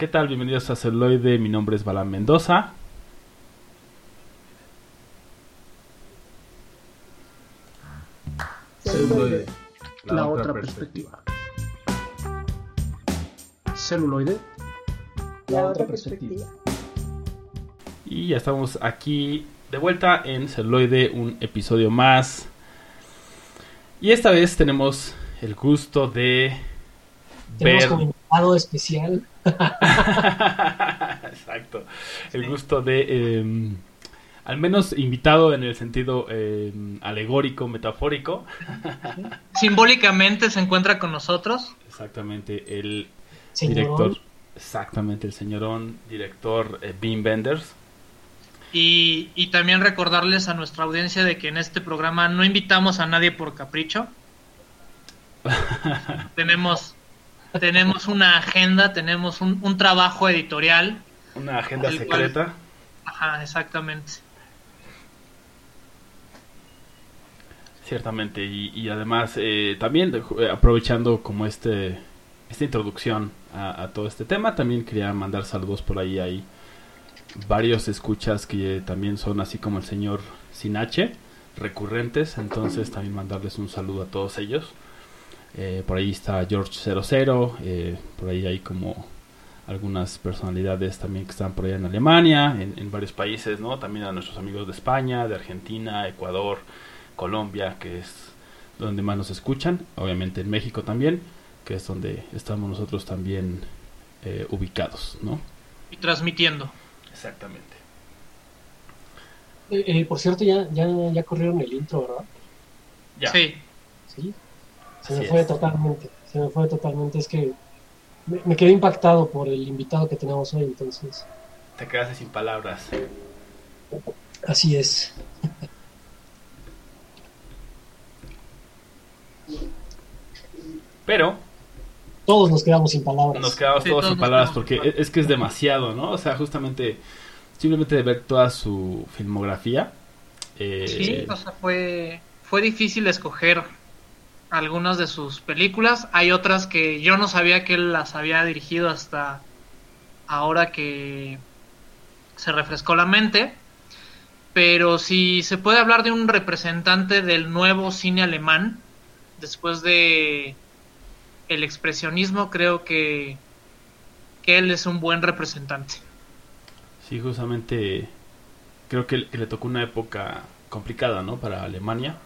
¿Qué tal? Bienvenidos a Celoide. Mi nombre es Balán Mendoza. Celuloide, la, otra, perspectiva. Celuloide, la, otra perspectiva. Y ya estamos aquí de vuelta en Celuloide, un episodio más. Y esta vez tenemos el gusto de tenemos como invitado especial. Exacto. El gusto de, em, al menos invitado en el sentido em, alegórico, metafórico. Simbólicamente se encuentra con nosotros. Exactamente, el director. Exactamente, el señorón director eh, Bean Benders. Y, y también recordarles a nuestra audiencia de que en este programa no invitamos a nadie por capricho. tenemos tenemos una agenda, tenemos un, un trabajo editorial. Una agenda secreta. Ajá, exactamente. Ciertamente, y, además eh, también eh, aprovechando como este esta introducción a, todo este tema, también quería mandar saludos por ahí. Hay varios escuchas que también son así como el señor Sinache, recurrentes, entonces también mandarles un saludo a todos ellos. Eh, por ahí está George 00, eh, por ahí hay como algunas personalidades también que están por allá en Alemania, en, varios países, ¿no? También a nuestros amigos de España, de Argentina, Ecuador, Colombia, que es donde más nos escuchan, obviamente en México también, que es donde estamos nosotros también eh, ubicados, ¿no? Y transmitiendo. Exactamente. por cierto, ya, ya, ya corrieron el intro, ¿verdad? Ya. Sí. Sí. Se me fue totalmente, se me fue totalmente. Es que me, quedé impactado por el invitado que tenemos hoy, entonces. Te quedaste sin palabras. Así es. Pero. Todos nos quedamos sin palabras. Nos quedamos todos, sin palabras porque es, que es demasiado, ¿no? O sea, justamente, simplemente de ver toda su filmografía. Eh, sí, o sea, fue, fue difícil escoger algunas de sus películas. Hay otras que yo no sabía que él las había dirigido hasta ahora que se refrescó la mente. Pero si se puede hablar de un representante del nuevo cine alemán, después de el expresionismo, creo que, que él es un buen representante. Sí, justamente creo que, que le tocó una época complicada, ¿no? Para Alemania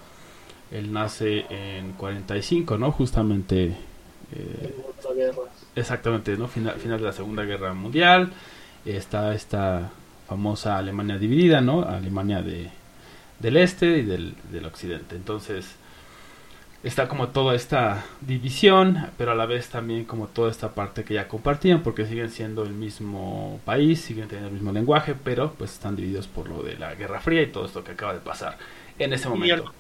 él nace en 45, ¿no? Justamente... Eh, exactamente, ¿no? Final, final de la Segunda Guerra Mundial. Está esta famosa Alemania dividida, ¿no? Alemania de, del este y del, del occidente. Entonces, está como toda esta división, pero a la vez también como toda esta parte que ya compartían, porque siguen siendo el mismo país, siguen teniendo el mismo lenguaje, pero pues están divididos por lo de la Guerra Fría y todo esto que acaba de pasar en ese momento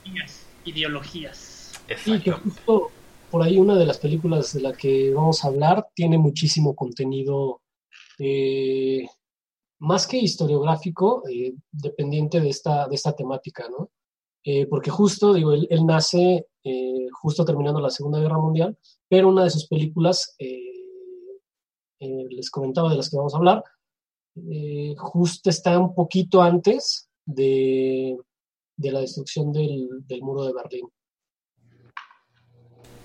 ideologías. Y que justo por ahí una de las películas de la que vamos a hablar tiene muchísimo contenido eh, más que historiográfico, eh, dependiente de esta, de esta temática, ¿no? Eh, porque justo, digo, él, nace justo terminando la Segunda Guerra Mundial, pero una de sus películas, les comentaba de las que vamos a hablar, justo está un poquito antes de, de la destrucción del, muro de Berlín.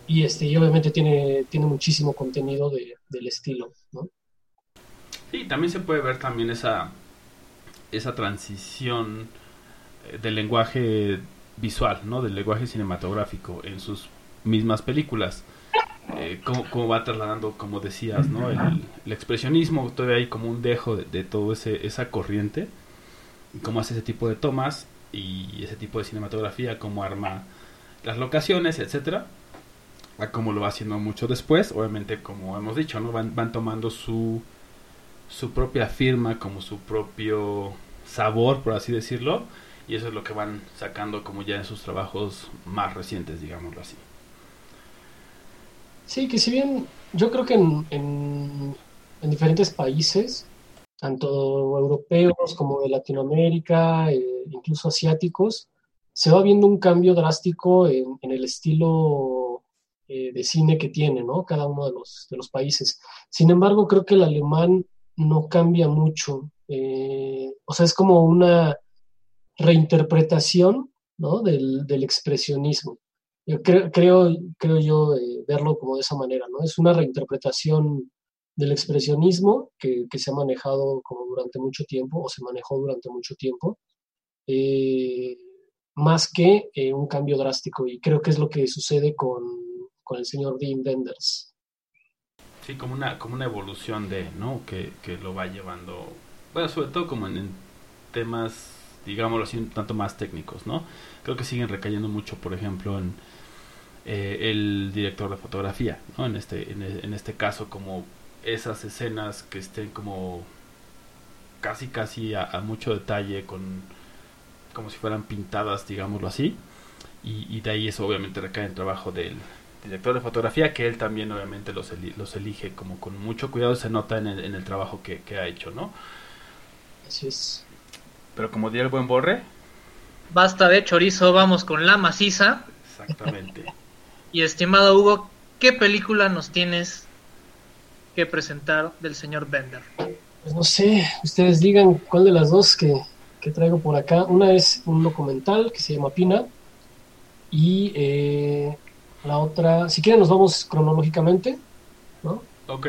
Y, este, y obviamente tiene, tiene muchísimo contenido del estilo, ¿no? Sí, también se puede ver también esa, esa transición eh, del lenguaje visual, ¿no? Del lenguaje cinematográfico en sus mismas películas. Eh, cómo, va trasladando, como decías, ¿no? El, expresionismo, todavía hay como un dejo de, de todo ese, esa corriente, cómo hace ese tipo de tomas y ese tipo de cinematografía, como arma las locaciones, etcétera, a como lo va haciendo mucho después, obviamente como hemos dicho, ¿no? Van, van tomando su, su propia firma, como su propio sabor, por así decirlo, y eso es lo que van sacando como ya en sus trabajos más recientes, digámoslo así. Sí, que si bien yo creo que en, en, en diferentes países tanto europeos como de Latinoamérica, eh, incluso asiáticos, se va viendo un cambio drástico en, el estilo eh, de cine que tiene, ¿no? Cada uno de los, de los países. Sin embargo, creo que el alemán no cambia mucho. Eh, o sea, es como una reinterpretación. Del, del expresionismo. Creo, creo, creo yo verlo como de esa manera, ¿no? Es una reinterpretación del expresionismo que, que, se ha manejado como durante mucho tiempo, o se manejó durante mucho tiempo, más que un cambio drástico. Y creo que es lo que sucede con, con el señor Dean Benders. Sí, como una, como una evolución de, ¿no? Que, lo va llevando, bueno, sobre todo como en, temas, digámoslo así, un tanto más técnicos, ¿no? Creo que siguen recayendo mucho, por ejemplo, en eh, el director de fotografía, ¿no? En este, en, este caso, como esas escenas que estén como casi, casi a, mucho detalle, con como si fueran pintadas, digámoslo así. Y, y de ahí eso obviamente recae en el trabajo del, director de fotografía, que él también obviamente los, los elige como con mucho cuidado, se nota en el, en el trabajo que, ha hecho, ¿no? Así es. Pero como diría el buen Borre. Basta de chorizo, vamos con la maciza. Exactamente. y estimado Hugo, ¿qué película nos tienes que presentar del señor Bender? Pues no sé, ustedes digan cuál de las dos que, que traigo por acá. Una es un documental que se llama Pina y eh, la otra, si quieren nos vamos cronológicamente, ¿no? Ok.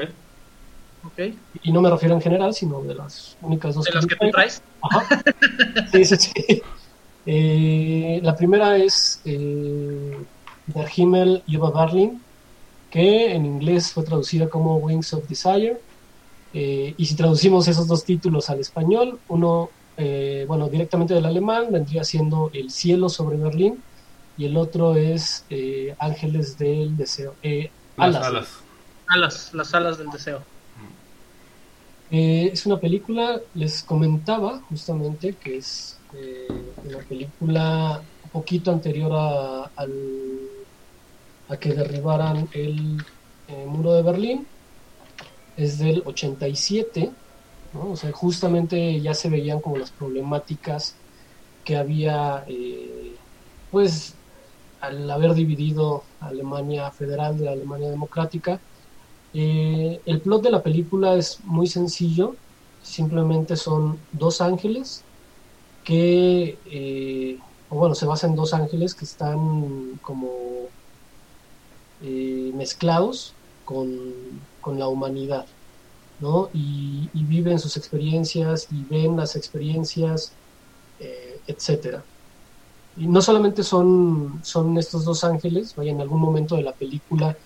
Ok. Y no me refiero en general, sino de las únicas dos. ¿De las que tú traes? Ajá. Sí, sí, sí. Eh, la primera es eh, Der Himmel über Berlin, que en inglés fue traducida como Wings of Desire. Eh, y si traducimos esos dos títulos al español, uno, eh, bueno, directamente del alemán, vendría siendo El cielo sobre Berlín, y el otro es eh, Ángeles del Deseo. Eh, alas. alas. Alas, las alas del deseo. Eh, es una película, les comentaba justamente que es una película un poquito anterior a, al, a que derribaran el muro de Berlín. Es del 87, ¿no? o sea, justamente ya se veían como las problemáticas que había, pues al haber dividido Alemania federal de Alemania democrática. Eh, el plot de la película es muy sencillo, simplemente son dos ángeles que, eh, o bueno, se basa en dos ángeles que están como eh, mezclados con, con, la humanidad, ¿no? Y, viven sus experiencias y ven las experiencias, etcétera. Y no solamente son, son estos dos ángeles, vaya, en algún momento de la película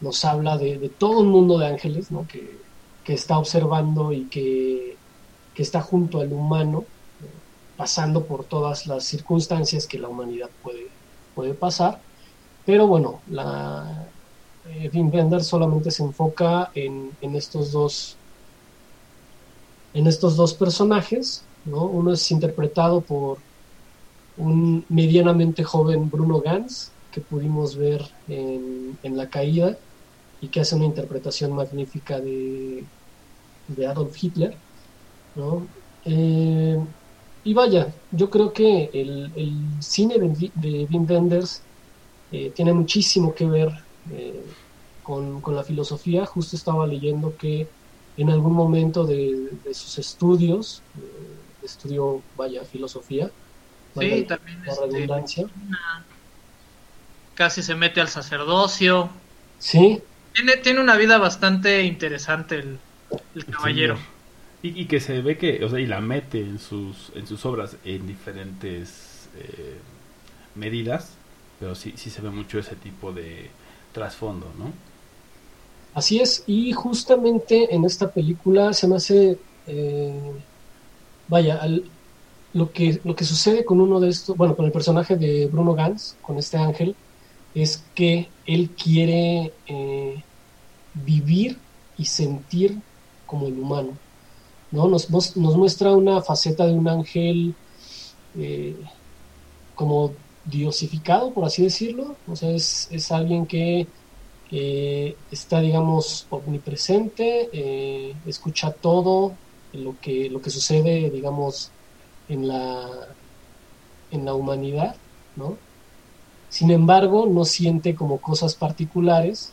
nos habla de, todo un mundo de ángeles, ¿no? Que, está observando y que, está junto al humano, pasando por todas las circunstancias que la humanidad puede, puede pasar. Pero bueno, la, eh, Wim solamente se enfoca en, en, estos dos en estos dos personajes, ¿no? Uno es interpretado por un medianamente joven Bruno Gans, que pudimos ver en, La Caída y que hace una interpretación magnífica de, de Adolf Hitler. Eh, y vaya, yo creo que el, cine de, Wim Wenders eh, tiene muchísimo que ver eh, con, la filosofía. Justo estaba leyendo que en algún momento de, de sus estudios, estudió, vaya, filosofía, Sí, también este, casi se mete al sacerdocio. Sí. Tiene, tiene una vida bastante interesante el, caballero. y, que se ve que, o sea, y la mete en sus, en sus obras en diferentes eh, medidas, pero sí, sí se ve mucho ese tipo de trasfondo, ¿no? Así es, y justamente en esta película se me hace, eh, vaya, lo que, lo que sucede con uno de estos, bueno, con el personaje de Bruno Gans, con este ángel, es que él quiere eh, vivir y sentir como el humano. ¿no? Nos, nos, muestra una faceta de un ángel eh, como diosificado, por así decirlo. O sea, es, alguien que eh, está, digamos, omnipresente, escucha todo lo que, lo que sucede, digamos, en la, en la humanidad, ¿no? Sin embargo, no siente como cosas particulares,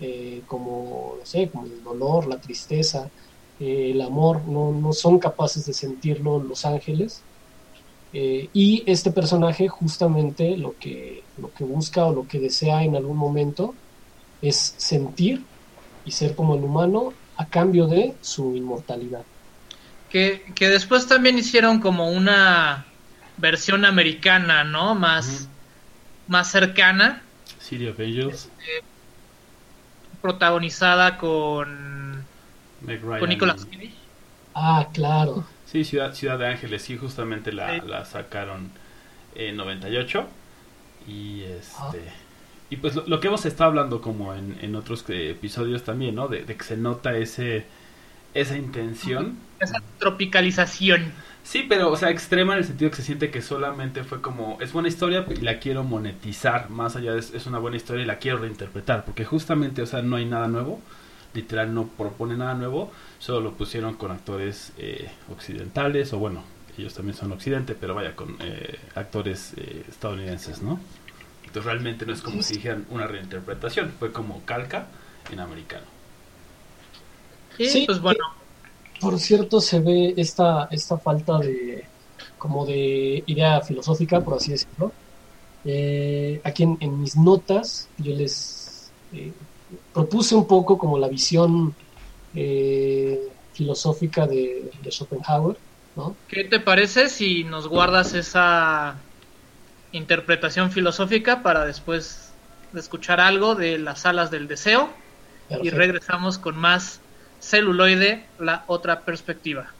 eh, como, no sé, como el dolor, la tristeza, eh, el amor, no, no, son capaces de sentirlo los ángeles. Eh, y este personaje justamente lo que, lo que busca o lo que desea en algún momento es sentir y ser como el humano a cambio de su inmortalidad. Que, que después también hicieron como una versión americana, ¿no? Más, más cercana. City of Angels. Este, protagonizada con, con Nicolas Cage. Ah, claro. Sí, Ciudad, Ciudad de Ángeles, sí, justamente la, la sacaron en 98. Y este. Ah. Y pues lo, que hemos estado hablando como en, en otros episodios también, ¿no? De, que se nota ese esa intención. Esa tropicalización. Sí, pero, o sea, extrema en el sentido que se siente que solamente fue como, es buena historia y la quiero monetizar, más allá de es una buena historia y la quiero reinterpretar, porque justamente, o sea, no hay nada nuevo, literal no propone nada nuevo, solo lo pusieron con actores eh, occidentales, o bueno, ellos también son occidente, pero vaya, con eh, actores eh, estadounidenses, ¿no? Entonces realmente no es como si dijeran una reinterpretación, fue como calca en americano. Sí, pues bueno. Por cierto, se ve esta, esta falta de como de idea filosófica, por así decirlo. aquí en, mis notas yo les propuse un poco como la visión eh, filosófica de, Schopenhauer. ¿no? ¿Qué te parece si nos guardas esa interpretación filosófica para después de escuchar algo de las alas del deseo y regresamos con más celuloide, la otra perspectiva?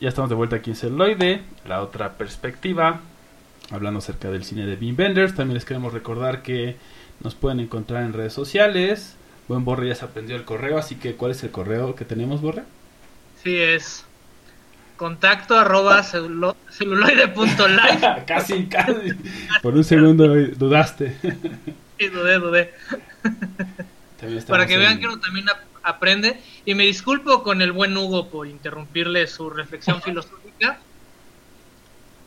Ya estamos de vuelta aquí en Celoide, la otra perspectiva, hablando acerca del cine de Bean Benders. También les queremos recordar que nos pueden encontrar en redes sociales. Buen Borre ya se aprendió el correo, así que ¿cuál es el correo que tenemos, Borre? Sí, es contacto arroba celuloide.live. casi, casi. Por un segundo dudaste. sí, dudé, dudé. Para que vean que uno también aprende. Y me disculpo con el buen Hugo por interrumpirle su reflexión filosófica.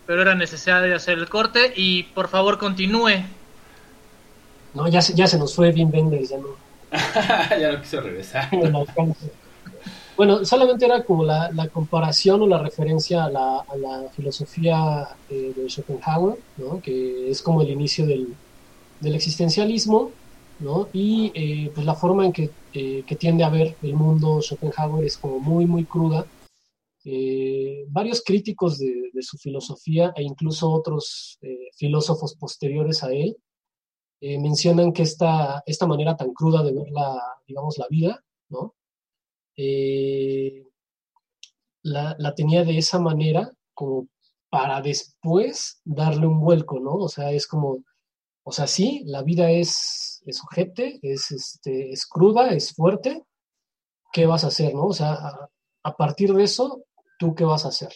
Pero era necesario hacer el corte y por favor continúe. No, ya se, ya se nos fue bien Benders, ya no. ya no quiso regresar. Bueno, solamente era como la, comparación o la referencia a la, filosofía eh, de Schopenhauer, ¿no? que es como el inicio del, existencialismo, ¿no? y eh, pues la forma en que, eh, que, tiende a ver el mundo Schopenhauer es como muy, muy cruda. varios críticos de, su filosofía e incluso otros filósofos posteriores a él mencionan que esta, esta manera tan cruda de ver la, digamos, la vida, ¿no? Eh, la, tenía de esa manera como para después darle un vuelco, ¿no? O sea, es como, o sea, sí, la vida es, es es, este, es cruda, es fuerte, ¿qué vas a hacer, no? O sea, a, partir de eso, ¿tú qué vas a hacer?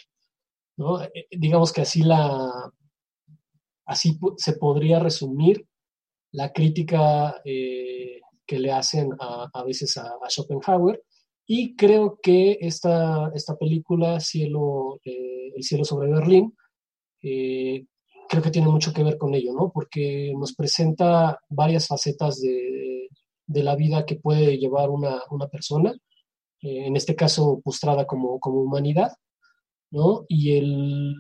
¿No? Eh, eh, digamos que así la, así se podría resumir la crítica que le hacen a, veces a Schopenhauer, y creo que esta, esta película, Cielo, eh, El cielo sobre Berlín, eh, creo que tiene mucho que ver con ello, ¿no? Porque nos presenta varias facetas de, de la vida que puede llevar una, una persona, eh, en este caso postrada como, como humanidad, ¿no? Y, el,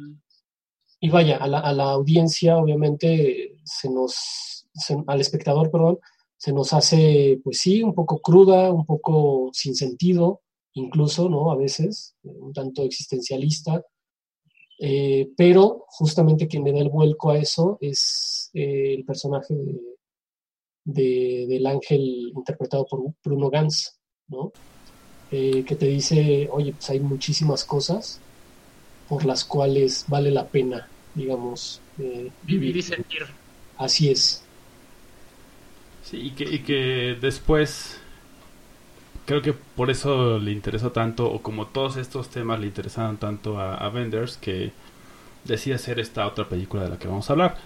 y vaya, a la, a la audiencia obviamente se nos, al espectador, perdón, se nos hace, pues sí, un poco cruda, un poco sin sentido, incluso, ¿no? A veces, un tanto existencialista, eh, pero justamente quien le da el vuelco a eso es eh, el personaje de, del ángel interpretado por Bruno Gans, ¿no? Eh, que te dice, oye, pues hay muchísimas cosas por las cuales vale la pena, digamos, vivir y sentir. Así es. Sí, y que, y que después creo que por eso le interesó tanto, o como todos estos temas le interesaron tanto a, a que decide hacer esta otra película de la que vamos a hablar,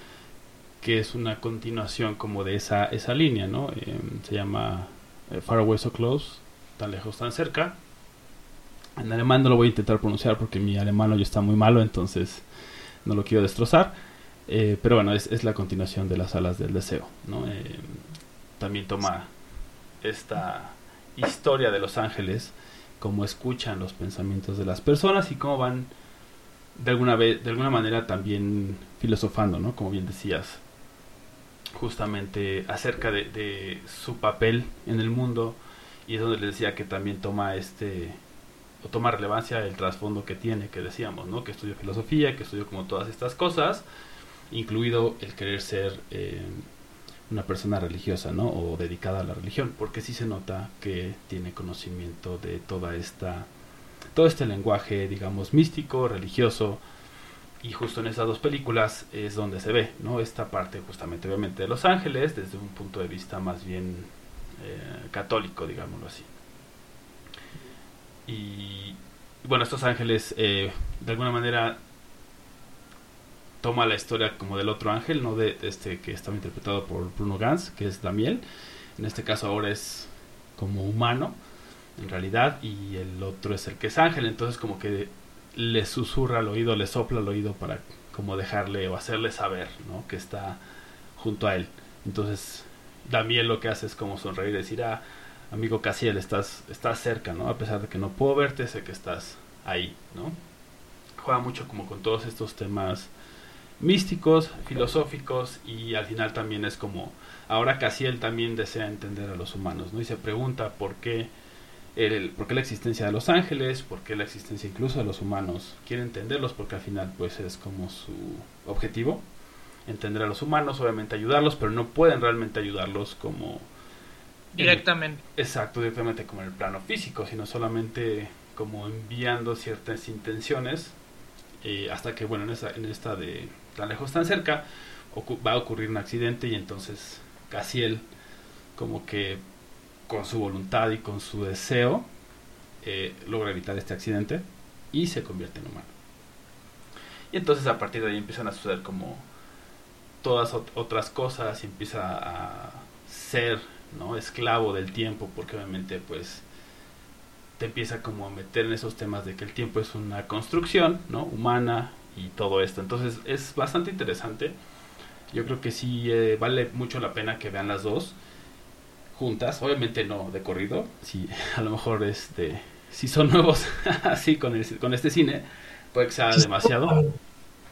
que es una continuación como de esa, esa línea, ¿no? Em, se llama eh, Far Away So Close, tan lejos, tan cerca. En alemán no lo voy a intentar pronunciar porque mi alemán hoy está muy malo, entonces no lo quiero destrozar. Eh, pero bueno, es, es, la continuación de las alas del deseo, ¿no? Em, también toma esta historia de los ángeles, cómo escuchan los pensamientos de las personas y cómo van de alguna vez, de alguna manera también filosofando, ¿no? Como bien decías, justamente acerca de, su papel en el mundo y es donde les decía que también toma este o toma relevancia el trasfondo que tiene, que decíamos, ¿no? Que estudió filosofía, que estudió como todas estas cosas, incluido el querer ser eh, una persona religiosa, ¿no? O dedicada a la religión, porque sí se nota que tiene conocimiento de toda esta, todo este lenguaje, digamos, místico, religioso, y justo en esas dos películas es donde se ve, ¿no? Esta parte justamente, obviamente, de Los Ángeles, desde un punto de vista más bien eh, católico, digámoslo así. Y bueno, estos ángeles eh, de alguna manera toma la historia como del otro ángel, no de, este que estaba interpretado por Bruno Gans, que es Damiel. En este caso ahora es como humano, en realidad, y el otro es el que es ángel. Entonces como que le susurra al oído, le sopla al oído para como dejarle o hacerle saber, ¿no? Que está junto a él. Entonces Damiel lo que hace es como sonreír y decir, ah, amigo Casiel, estás, estás cerca, ¿no? A pesar de que no puedo verte, sé que estás ahí, ¿no? Juega mucho como con todos estos temas místicos, filosóficos y al final también es como ahora casi él también desea entender a los humanos, ¿no? Y se pregunta por qué el, por qué la existencia de los ángeles, por qué la existencia incluso de los humanos, quiere entenderlos porque al final pues es como su objetivo, entender a los humanos, obviamente ayudarlos, pero no pueden realmente ayudarlos como directamente. exacto, directamente como en el plano físico, sino solamente como enviando ciertas intenciones eh, hasta que, bueno, en, en esta de tan lejos, tan cerca, va a ocurrir un accidente y entonces él como que con su voluntad y con su deseo, eh, logra evitar este accidente y se convierte en humano. Y entonces a partir de ahí empiezan a suceder como todas otras cosas y empieza a ser ¿no? esclavo del tiempo porque obviamente pues te empieza como a meter en esos temas de que el tiempo es una construcción ¿no? humana y todo esto. Entonces es bastante interesante. Yo creo que sí eh, vale mucho la pena que vean las dos juntas. Obviamente no de corrido. Si a lo mejor este, si son nuevos así con, con este cine, puede que sea demasiado.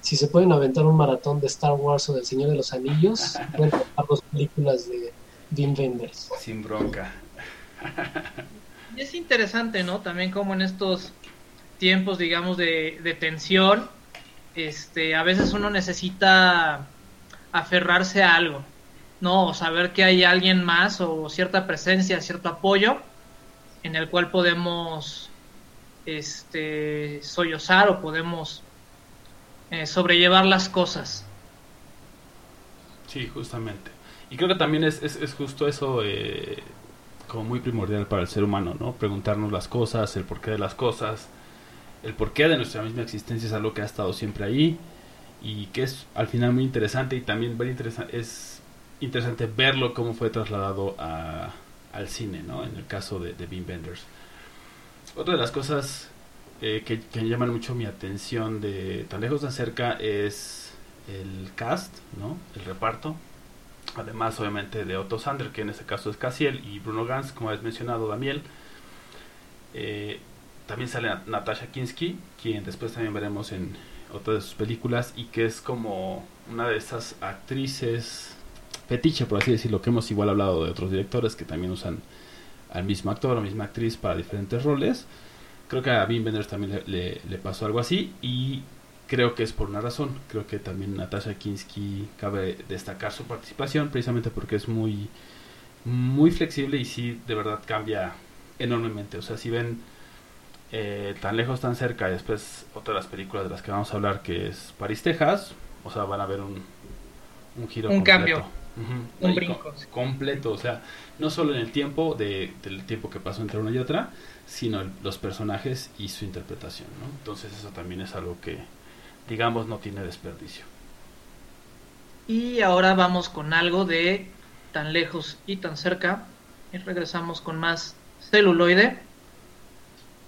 si se pueden aventar un maratón de Star Wars o del Señor de los Anillos, pueden ver dos películas de Dean Wenders. Sin bronca. Y es interesante, ¿no? También como en estos tiempos, digamos, de, de tensión, este, a veces uno necesita aferrarse a algo, ¿no? O saber que hay alguien más o cierta presencia, cierto apoyo en el cual podemos este, sollozar o podemos eh, sobrellevar las cosas. Sí, justamente. Y creo que también es, es, justo eso eh, como muy primordial para el ser humano, ¿no? Preguntarnos las cosas, el porqué de las cosas, el porqué de nuestra misma existencia es algo que ha estado siempre ahí y que es al final muy interesante y también ver es interesante verlo cómo fue trasladado al cine, ¿no? En el caso de, de Bean Benders. Otra de las cosas eh, que, que, llaman mucho mi atención de tan lejos tan cerca es el cast, ¿no? El reparto. Además, obviamente, de Otto Sander, que en este caso es Cassiel, y Bruno Gans, como has mencionado, Daniel. Eh, también sale Natasha Kinski, quien después también veremos en otra de sus películas, y que es como una de esas actrices fetiche, por así decirlo, que hemos igual hablado de otros directores que también usan al mismo actor o misma actriz para diferentes roles. Creo que a Wim Wenders también le, pasó algo así y creo que es por una razón. Creo que también Natasha Kinski cabe destacar su participación precisamente porque es muy, muy flexible y sí, de verdad cambia enormemente. O sea, si ven eh, tan lejos, tan cerca, y después otra de las películas de las que vamos a hablar que es París, Texas, o sea, van a ver un, un giro. Un cambio un brinco. completo, o sea, no solo en el tiempo, de, del tiempo que pasó entre una y otra, sino los personajes y su interpretación, ¿no? Entonces eso también es algo que, digamos, no tiene desperdicio. Y ahora vamos con algo de tan lejos y tan cerca, y regresamos con más celuloide.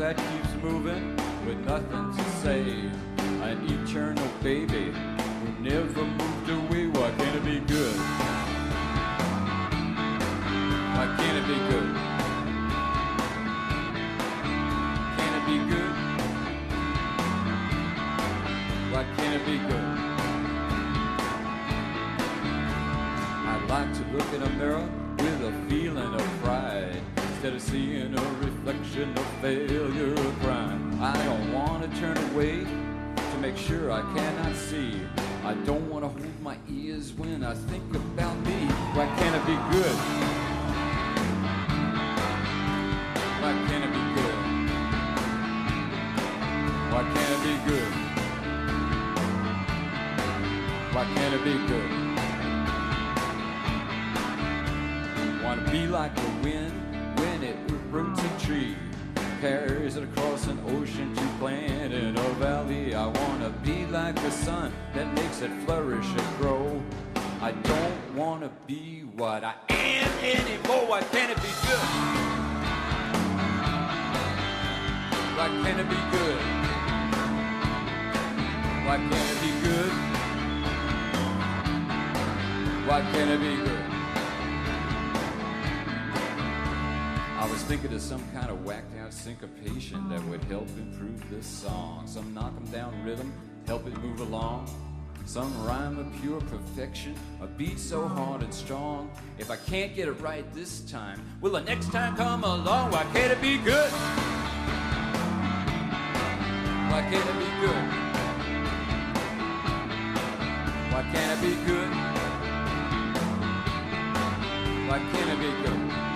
that keeps moving with nothing to say. An eternal baby who never moved away. Why can't it be good? Why can't it be good? Can it be good? Why can't it be good? I'd like to look in a mirror with a feeling of pride. Instead of seeing a reflection of failure or crime, I don't want to turn away to make sure I cannot see. I don't want to hold my ears when I think about me. Why can't it be good? Why can't it be good? Why can't it be good? Why can't it be good? Wanna be like the wind it across an ocean to plant in a valley. I wanna be like the sun that makes it flourish and grow. I don't wanna be what I am anymore. Why can't it be good? Why can't it be good? Why can't it be good? Why can't it be good? Was thinking of some kind of whacked out syncopation that would help improve this song. Some knock 'em down rhythm, help it move along. Some rhyme of pure perfection, a beat so hard and strong. If I can't get it right this time, will the next time come along? Why can't it be good? Why can't it be good? Why can't it be good? Why can't it be good?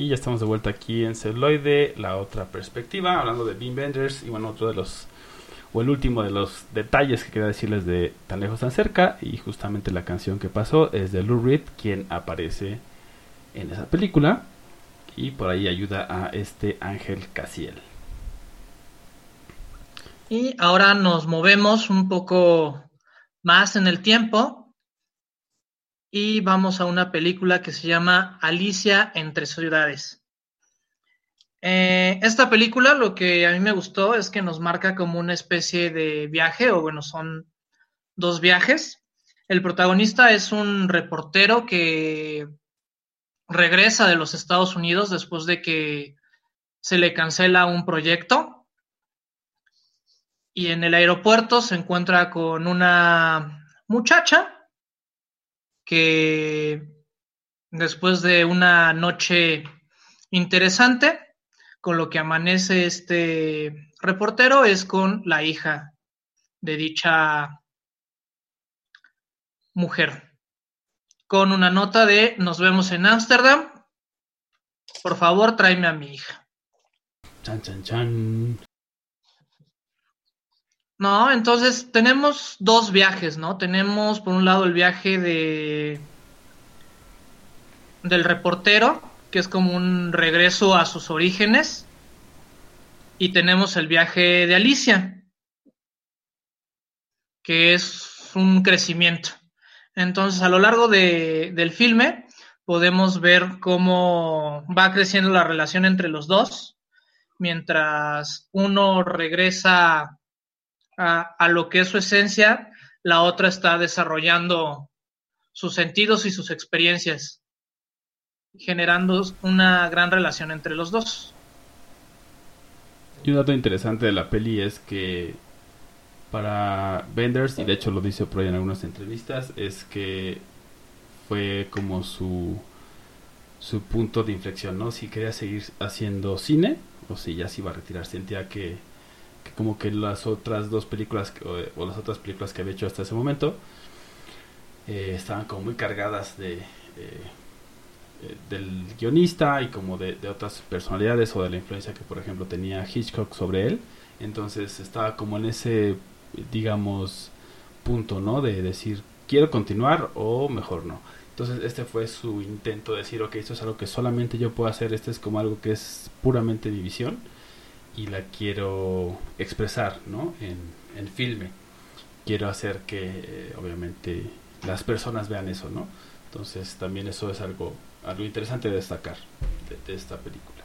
Y ya estamos de vuelta aquí en Celuloide, la otra perspectiva, hablando de Bean Benders y bueno, otro de los, o el último de los detalles que quería decirles de Tan Lejos Tan Cerca y justamente la canción que pasó es de Lou Reed, quien aparece en esa película y por ahí ayuda a este Ángel Casiel. Y ahora nos movemos un poco más en el tiempo y vamos a una película que se llama Alicia entre ciudades. Eh, esta película lo que a mí me gustó es que nos marca como una especie de viaje, o bueno, son dos viajes. El protagonista es un reportero que regresa de los Estados Unidos después de que se le cancela un proyecto y en el aeropuerto se encuentra con una muchacha que después de una noche interesante, con lo que amanece este reportero es con la hija de dicha mujer, con una nota de nos vemos en Ámsterdam, por favor tráeme a mi hija. Chan, chan, chan. No, entonces tenemos dos viajes, ¿no? Tenemos por un lado el viaje de del reportero, que es como un regreso a sus orígenes, y tenemos el viaje de Alicia, que es un crecimiento. Entonces, a lo largo de, del filme podemos ver cómo va creciendo la relación entre los dos, mientras uno regresa a, lo que es su esencia, la otra está desarrollando sus sentidos y sus experiencias, generando una gran relación entre los dos. Y un dato interesante de la peli es que para Benders, y de hecho lo dice por en algunas entrevistas, es que fue como su, su punto de inflexión, ¿no? Si quería seguir haciendo cine o si ya se iba a retirar, sentía que que como que las otras dos películas o, las otras películas que había hecho hasta ese momento eh, estaban como muy cargadas de eh, eh, del guionista y como de, otras personalidades o de la influencia que por ejemplo tenía Hitchcock sobre él entonces estaba como en ese digamos punto, ¿no? De decir, quiero continuar o mejor no. Entonces este fue su intento de decir, ok, esto es algo que solamente yo puedo hacer, este es como algo que es puramente mi visión y la quiero expresar, ¿no? En, en filme. Quiero hacer que, eh, obviamente, las personas vean eso, ¿no? Entonces también eso es algo, algo interesante de destacar de esta película.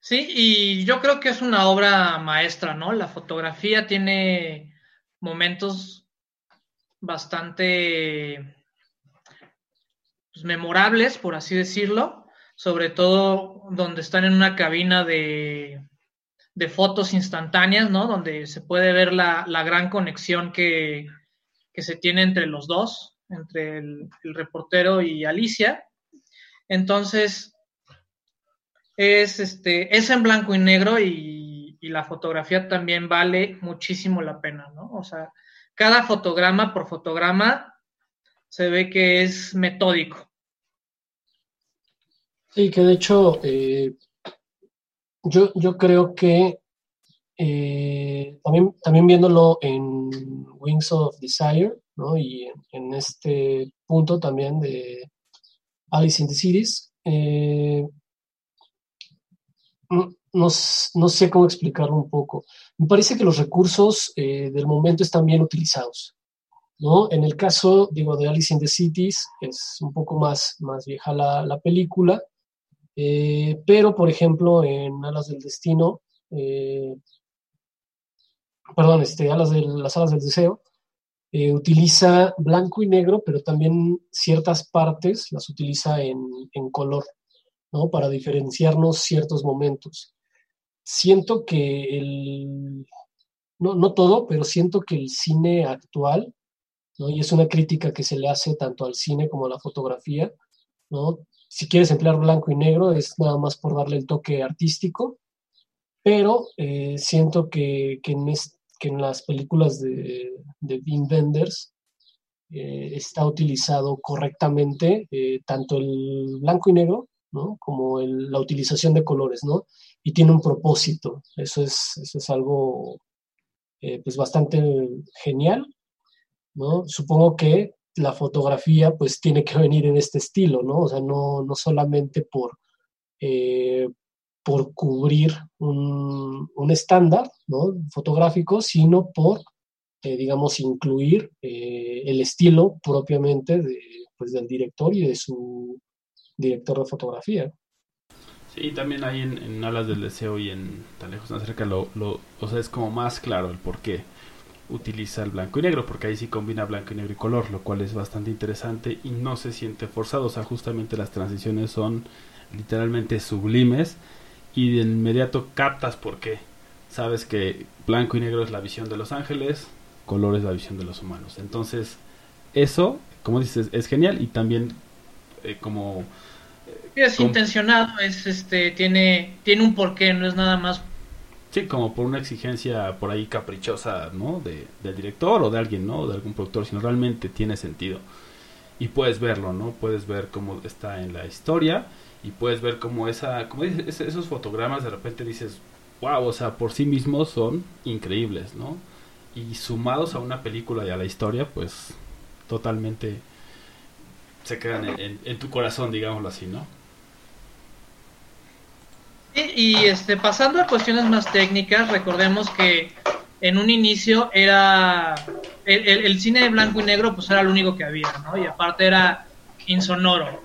Sí, y yo creo que es una obra maestra, ¿no? La fotografía tiene momentos bastante pues, memorables, por así decirlo, sobre todo donde están en una cabina de, de fotos instantáneas, ¿no? Donde se puede ver la, la gran conexión que, que, se tiene entre los dos, entre el, reportero y Alicia. Entonces, es, este, es en blanco y negro y, y, la fotografía también vale muchísimo la pena, ¿no? O sea, cada fotograma por fotograma se ve que es metódico. Sí, que de hecho eh, yo, yo creo que eh, también, también viéndolo en Wings of Desire, ¿no? Y en, este punto también de Alice in the Cities, eh, no, no, sé cómo explicarlo un poco. Me parece que los recursos del momento están bien utilizados. ¿no? En el caso, digo, de Alice in the Cities, es un poco más, más vieja la, la película, eh, pero, por ejemplo, en Alas del Destino, eh, perdón, este, Alas de, las Alas del Deseo, eh, utiliza blanco y negro, pero también ciertas partes las utiliza en, en color. ¿no? Para diferenciarnos ciertos momentos. Siento que el, no, no todo, pero siento que el cine actual, ¿no? Y es una crítica que se le hace tanto al cine como a la fotografía, ¿no? Si quieres emplear blanco y negro es nada más por darle el toque artístico, pero eh, siento que, que, en las películas de, de Wim Wenders eh, está utilizado correctamente eh, tanto el blanco y negro. Como la utilización de colores, ¿no? Y tiene un propósito. Eso es, eso es algo pues bastante genial, ¿no? Supongo que la fotografía pues tiene que venir en este estilo, ¿no? O sea, no, no solamente por, eh, por cubrir un, un, estándar ¿no? fotográfico, sino por, eh, digamos, incluir eh, el estilo propiamente de, pues, del director y de su, director de fotografía. Sí, también hay en, Alas del Deseo y en Tan lejos, tan cerca, lo, lo, o sea, es como más claro el por qué utiliza el blanco y negro, porque ahí sí combina blanco y negro y color, lo cual es bastante interesante y no se siente forzado, o sea, justamente las transiciones son literalmente sublimes y de inmediato captas por qué. Sabes que blanco y negro es la visión de los ángeles, color es la visión de los humanos. Entonces, eso, como dices, es genial y también eh, como es intencionado, es este, tiene, tiene un porqué, no es nada más. Sí, como por una exigencia por ahí caprichosa, ¿no? De, del director o de alguien, ¿no? De algún productor, sino realmente tiene sentido. Y puedes verlo, ¿no? Puedes ver cómo está en la historia y puedes ver cómo esa, como dices, esos fotogramas de repente dices, wow, o sea, por sí mismos son increíbles, ¿no? Y sumados a una película y a la historia, pues totalmente se quedan en, en tu corazón, digámoslo así, ¿no? Y este, pasando a cuestiones más técnicas, recordemos que en un inicio era el, cine de blanco y negro, pues era lo único que había, ¿no? Y aparte era insonoro,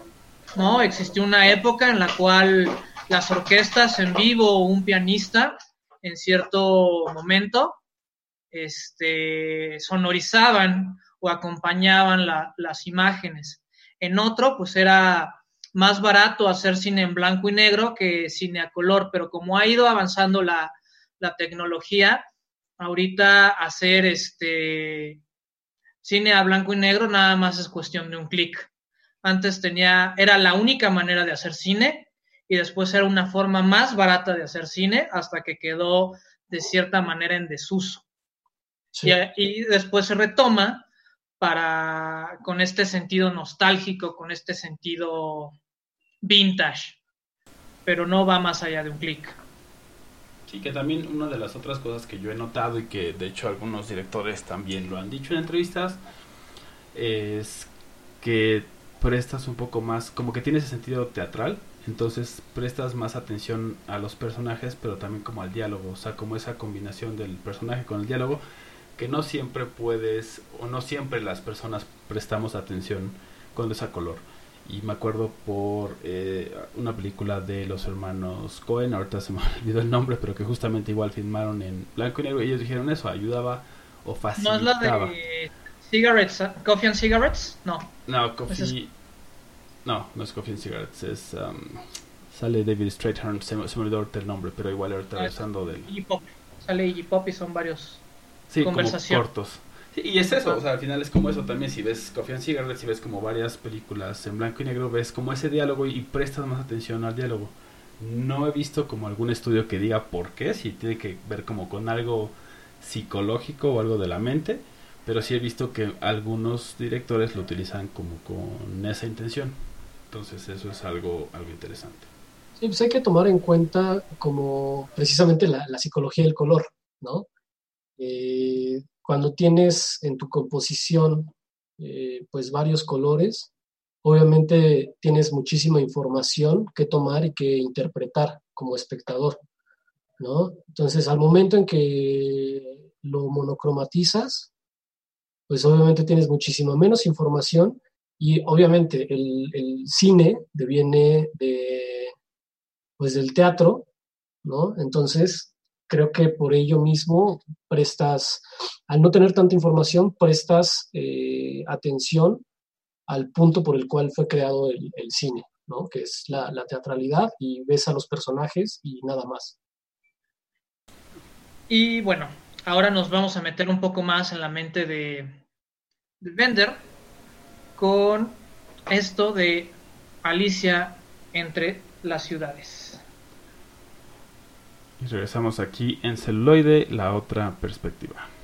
¿no? Existió una época en la cual las orquestas en vivo o un pianista en cierto momento este, sonorizaban o acompañaban la, las imágenes. En otro, pues era más barato hacer cine en blanco y negro que cine a color, pero como ha ido avanzando la, la tecnología, ahorita hacer este cine a blanco y negro nada más es cuestión de un clic. Antes tenía, era la única manera de hacer cine y después era una forma más barata de hacer cine hasta que quedó de cierta manera en desuso. Sí. Y, y, después se retoma para con este sentido nostálgico, con este sentido vintage, pero no va más allá de un clic. Sí, que también una de las otras cosas que yo he notado y que de hecho algunos directores también lo han dicho en entrevistas es que prestas un poco más, como que tiene ese sentido teatral, entonces prestas más atención a los personajes, pero también como al diálogo, o sea, como esa combinación del personaje con el diálogo, que no siempre puedes, o no siempre las personas prestamos atención cuando es a color. Y me acuerdo por eh, una película de los hermanos Cohen, ahorita se me olvidó el nombre, pero que justamente igual filmaron en blanco y negro. Y ellos dijeron eso, ayudaba o facilitaba. ¿No es la de Cigarettes, Coffee and Cigarettes? No. No, Coffee... No, no es Coffee and Cigarettes, es... Um, sale David Strathern, se, me olvidó el nombre, pero igual ahorita regresando del... Pop. Sale Iggy Pop y son varios sí, cortos y es eso, o sea, al final es como eso también, si ves Coffee and Cigarettes, si ves como varias películas en blanco y negro, ves como ese diálogo y prestas más atención al diálogo. No he visto como algún estudio que diga por qué, si tiene que ver como con algo psicológico o algo de la mente, pero sí he visto que algunos directores lo utilizan como con esa intención. Entonces eso es algo, algo interesante. Sí, pues hay que tomar en cuenta como precisamente la, la psicología del color, ¿no? Eh, cuando tienes en tu composición eh, pues varios colores, obviamente tienes muchísima información que tomar y que interpretar como espectador, ¿no? Entonces, al momento en que lo monocromatizas, pues obviamente tienes muchísima menos información y obviamente el, cine deviene de, pues del teatro, ¿no? Entonces, creo que por ello mismo prestas, al no tener tanta información, prestas eh, atención al punto por el cual fue creado el, cine, ¿no? que es la, teatralidad y ves a los personajes y nada más. Y bueno, ahora nos vamos a meter un poco más en la mente de, de Bender con esto de Alicia entre las ciudades. Regresamos aquí en celuloide, la otra perspectiva.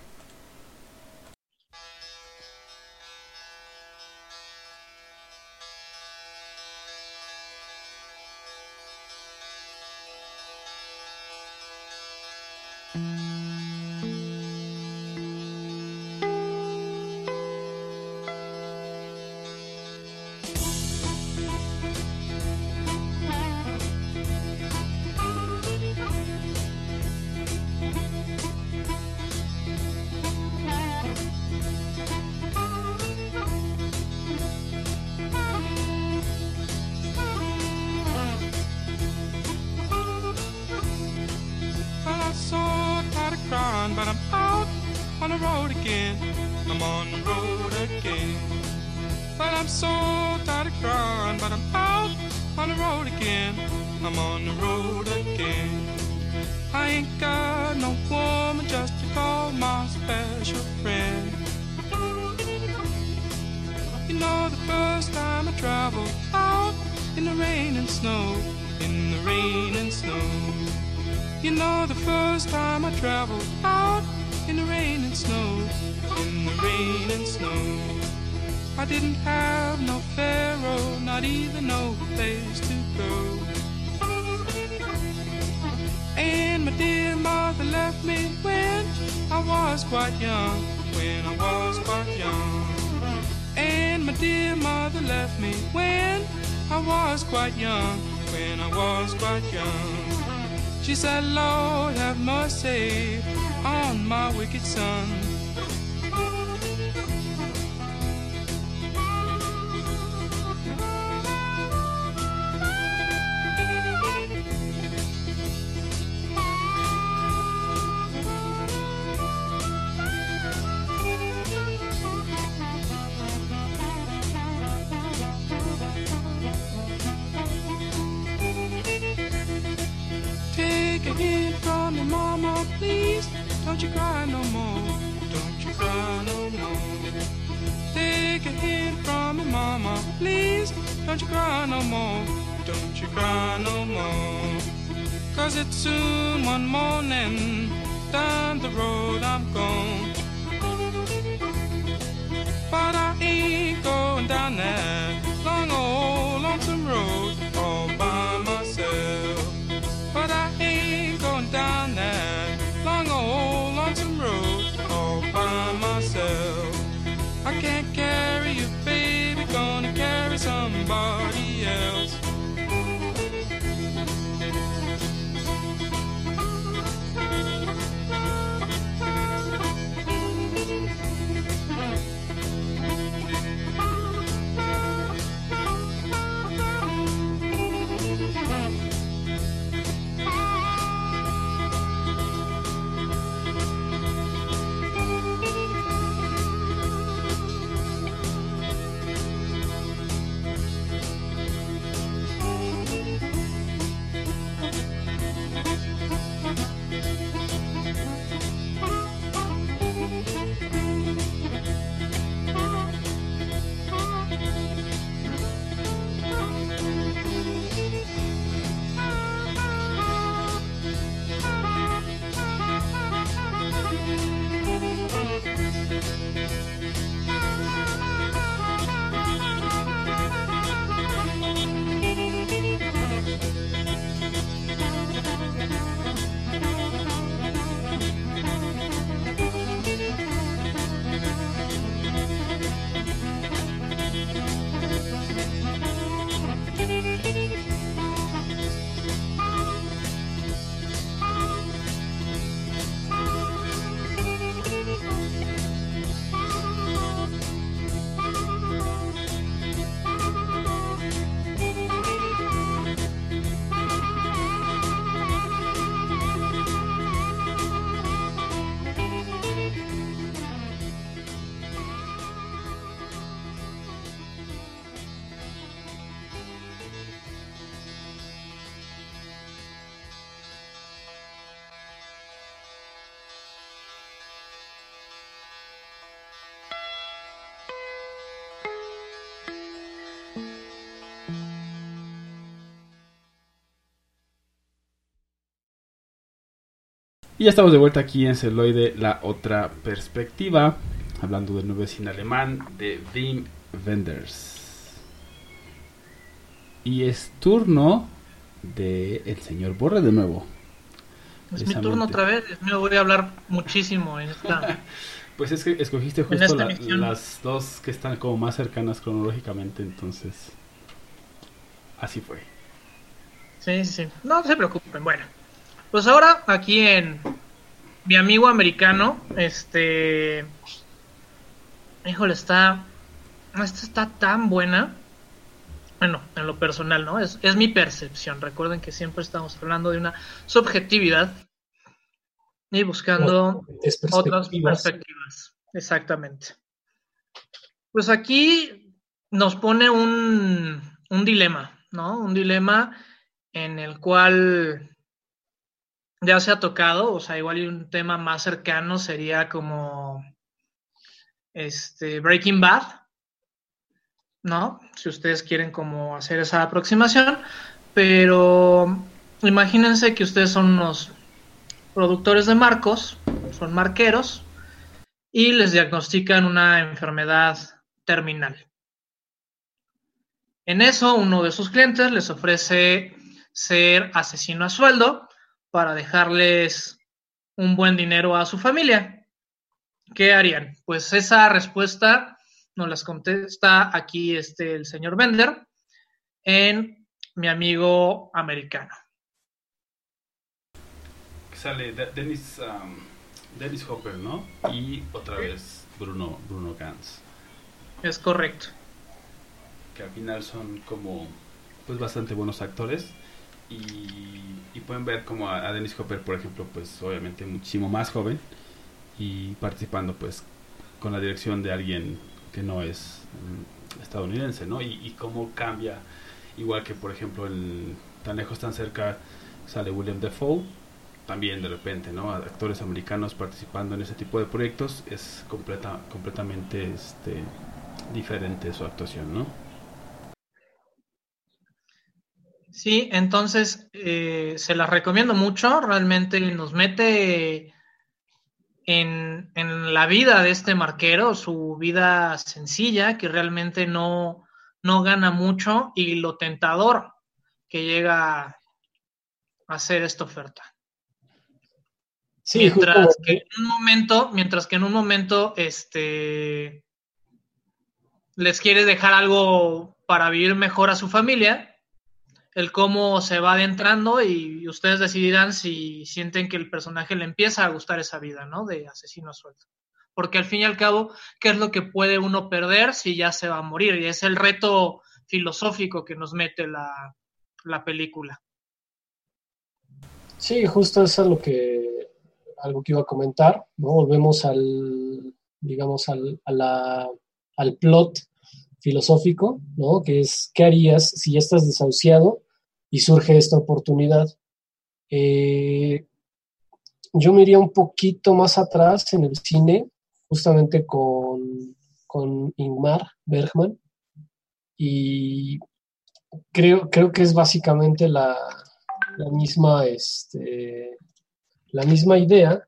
I was quite young, when I was quite young. She said, Lord, have mercy on my wicked son. Y ya estamos de vuelta aquí en Celoide, la otra perspectiva, hablando del nuevo cine alemán de Wim Wenders. Y es turno de el señor Borre de nuevo. Es mi turno otra vez, me voy a hablar muchísimo en esta... pues es que escogiste justo las dos que están como más cercanas cronológicamente, entonces así fue. Sí, sí, sí. No se preocupen. Bueno, pues ahora aquí en mi amigo americano, este, híjole, está, esta está tan buena. Bueno, en lo personal, ¿no? Es, es mi percepción. Recuerden que siempre estamos hablando de una subjetividad y buscando otras perspectivas. Exactamente. Pues aquí nos pone un, un dilema, ¿no? Un dilema en el cual ya se ha tocado, o sea, igual un tema más cercano sería como este Breaking Bad, ¿no? Si ustedes quieren como hacer esa aproximación, pero imagínense que ustedes son unos productores de marcos, son marqueros, y les diagnostican una enfermedad terminal. En eso, uno de sus clientes les ofrece ser asesino a sueldo para dejarles un buen dinero a su familia. ¿Qué harían? Pues esa respuesta nos las contesta aquí este, el señor Bender en mi amigo americano. Sale Dennis, um, Dennis Hopper, ¿no? Y otra vez Bruno, Bruno Gans. Es correcto. Que al final son como pues bastante buenos actores y, pueden ver como a, Dennis Hopper, por ejemplo, pues obviamente muchísimo más joven y participando pues con la dirección de alguien que no es mm, estadounidense, ¿no? Y, cómo cambia, igual que por ejemplo en Tan lejos, tan cerca sale William Defoe, también de repente, ¿no? Actores americanos participando en ese tipo de proyectos es completa, completamente este, diferente su actuación, ¿no? Sí, entonces eh, se las recomiendo mucho, realmente nos mete en, en, la vida de este marquero, su vida sencilla, que realmente no, no gana mucho, y lo tentador que llega a hacer esta oferta. Sí, mientras que en un momento, mientras que en un momento, este les quiere dejar algo para vivir mejor a su familia, el cómo se va adentrando y ustedes decidirán si sienten que el personaje le empieza a gustar esa vida, ¿no? De asesino suelto. Porque al fin y al cabo, ¿qué es lo que puede uno perder si ya se va a morir? Y es el reto filosófico que nos mete la, la película. Sí, justo eso es lo que, algo que iba a comentar, ¿no? Volvemos al, digamos, al, al plot filosófico, ¿no? Que es, ¿qué harías si ya estás desahuciado y surge esta oportunidad? Eh, yo me iría un poquito más atrás en el cine, justamente con, con Ingmar Bergman, y creo, creo que es básicamente la, la misma, este, la misma idea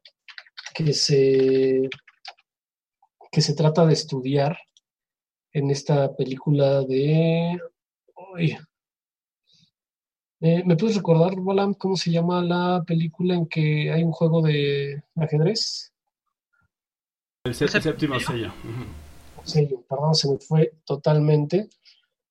que se, que se trata de estudiar en esta película de... Eh, ¿Me puedes recordar, Balam, cómo se llama la película en que hay un juego de ajedrez? El, séptimo sello. Sello, perdón, se me fue totalmente.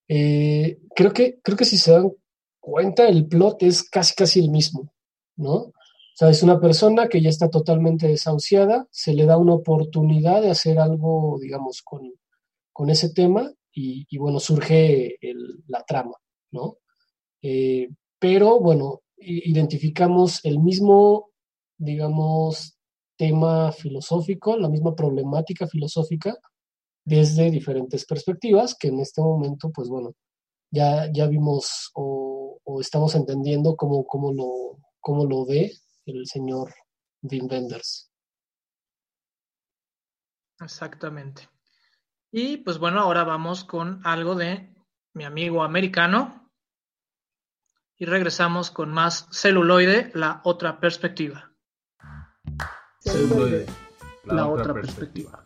Eh, creo, que, creo que si se dan cuenta, el plot es casi casi el mismo, ¿no? O sea, es una persona que ya está totalmente desahuciada, se le da una oportunidad de hacer algo, digamos, con, con ese tema y, bueno, surge la trama, ¿no? Eh, pero bueno, identificamos el mismo, digamos, tema filosófico, la misma problemática filosófica desde diferentes perspectivas que en este momento, pues bueno, ya, ya vimos o, estamos entendiendo cómo, cómo, lo, cómo lo ve el señor Wim Wenders. Exactamente. Y pues bueno, ahora vamos con algo de mi amigo americano. Y regresamos con más celuloide, la otra perspectiva. Celuloide, la, otra, perspectiva.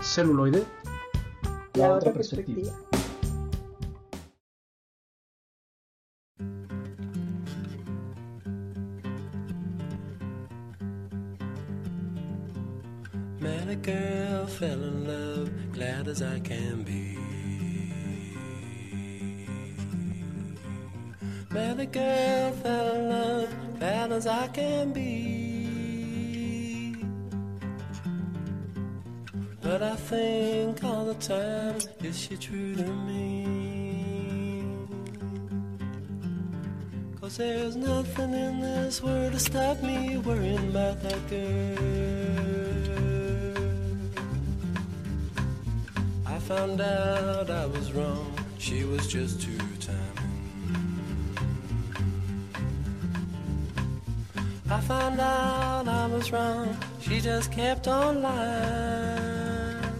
Celuloide, la, otra perspectiva. Met a girl, fell in love, glad as I can be. Met a girl, fell in love, glad as I can be. But I think all the time, is she true to me? Cause there's nothing in this world to stop me worrying about that girl. Found out I was wrong. She was just too timing. I found out I was wrong. She just kept on lying.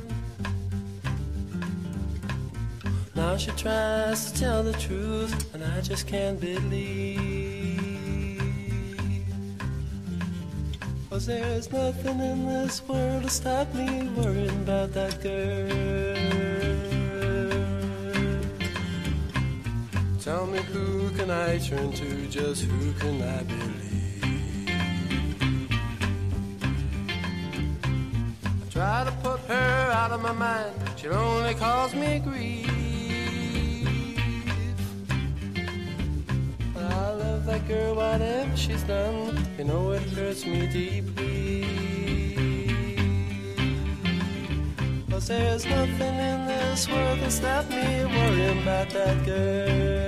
Now she tries to tell the truth, and I just can't believe. Cause there's nothing in this world to stop me worrying about that girl. Tell me who can I turn to, just who can I believe? I try to put her out of my mind, she'll only cause me grief. I love that girl, whatever she's done, you know it hurts me deeply. Cause there's nothing in this world that stop me worrying about that girl.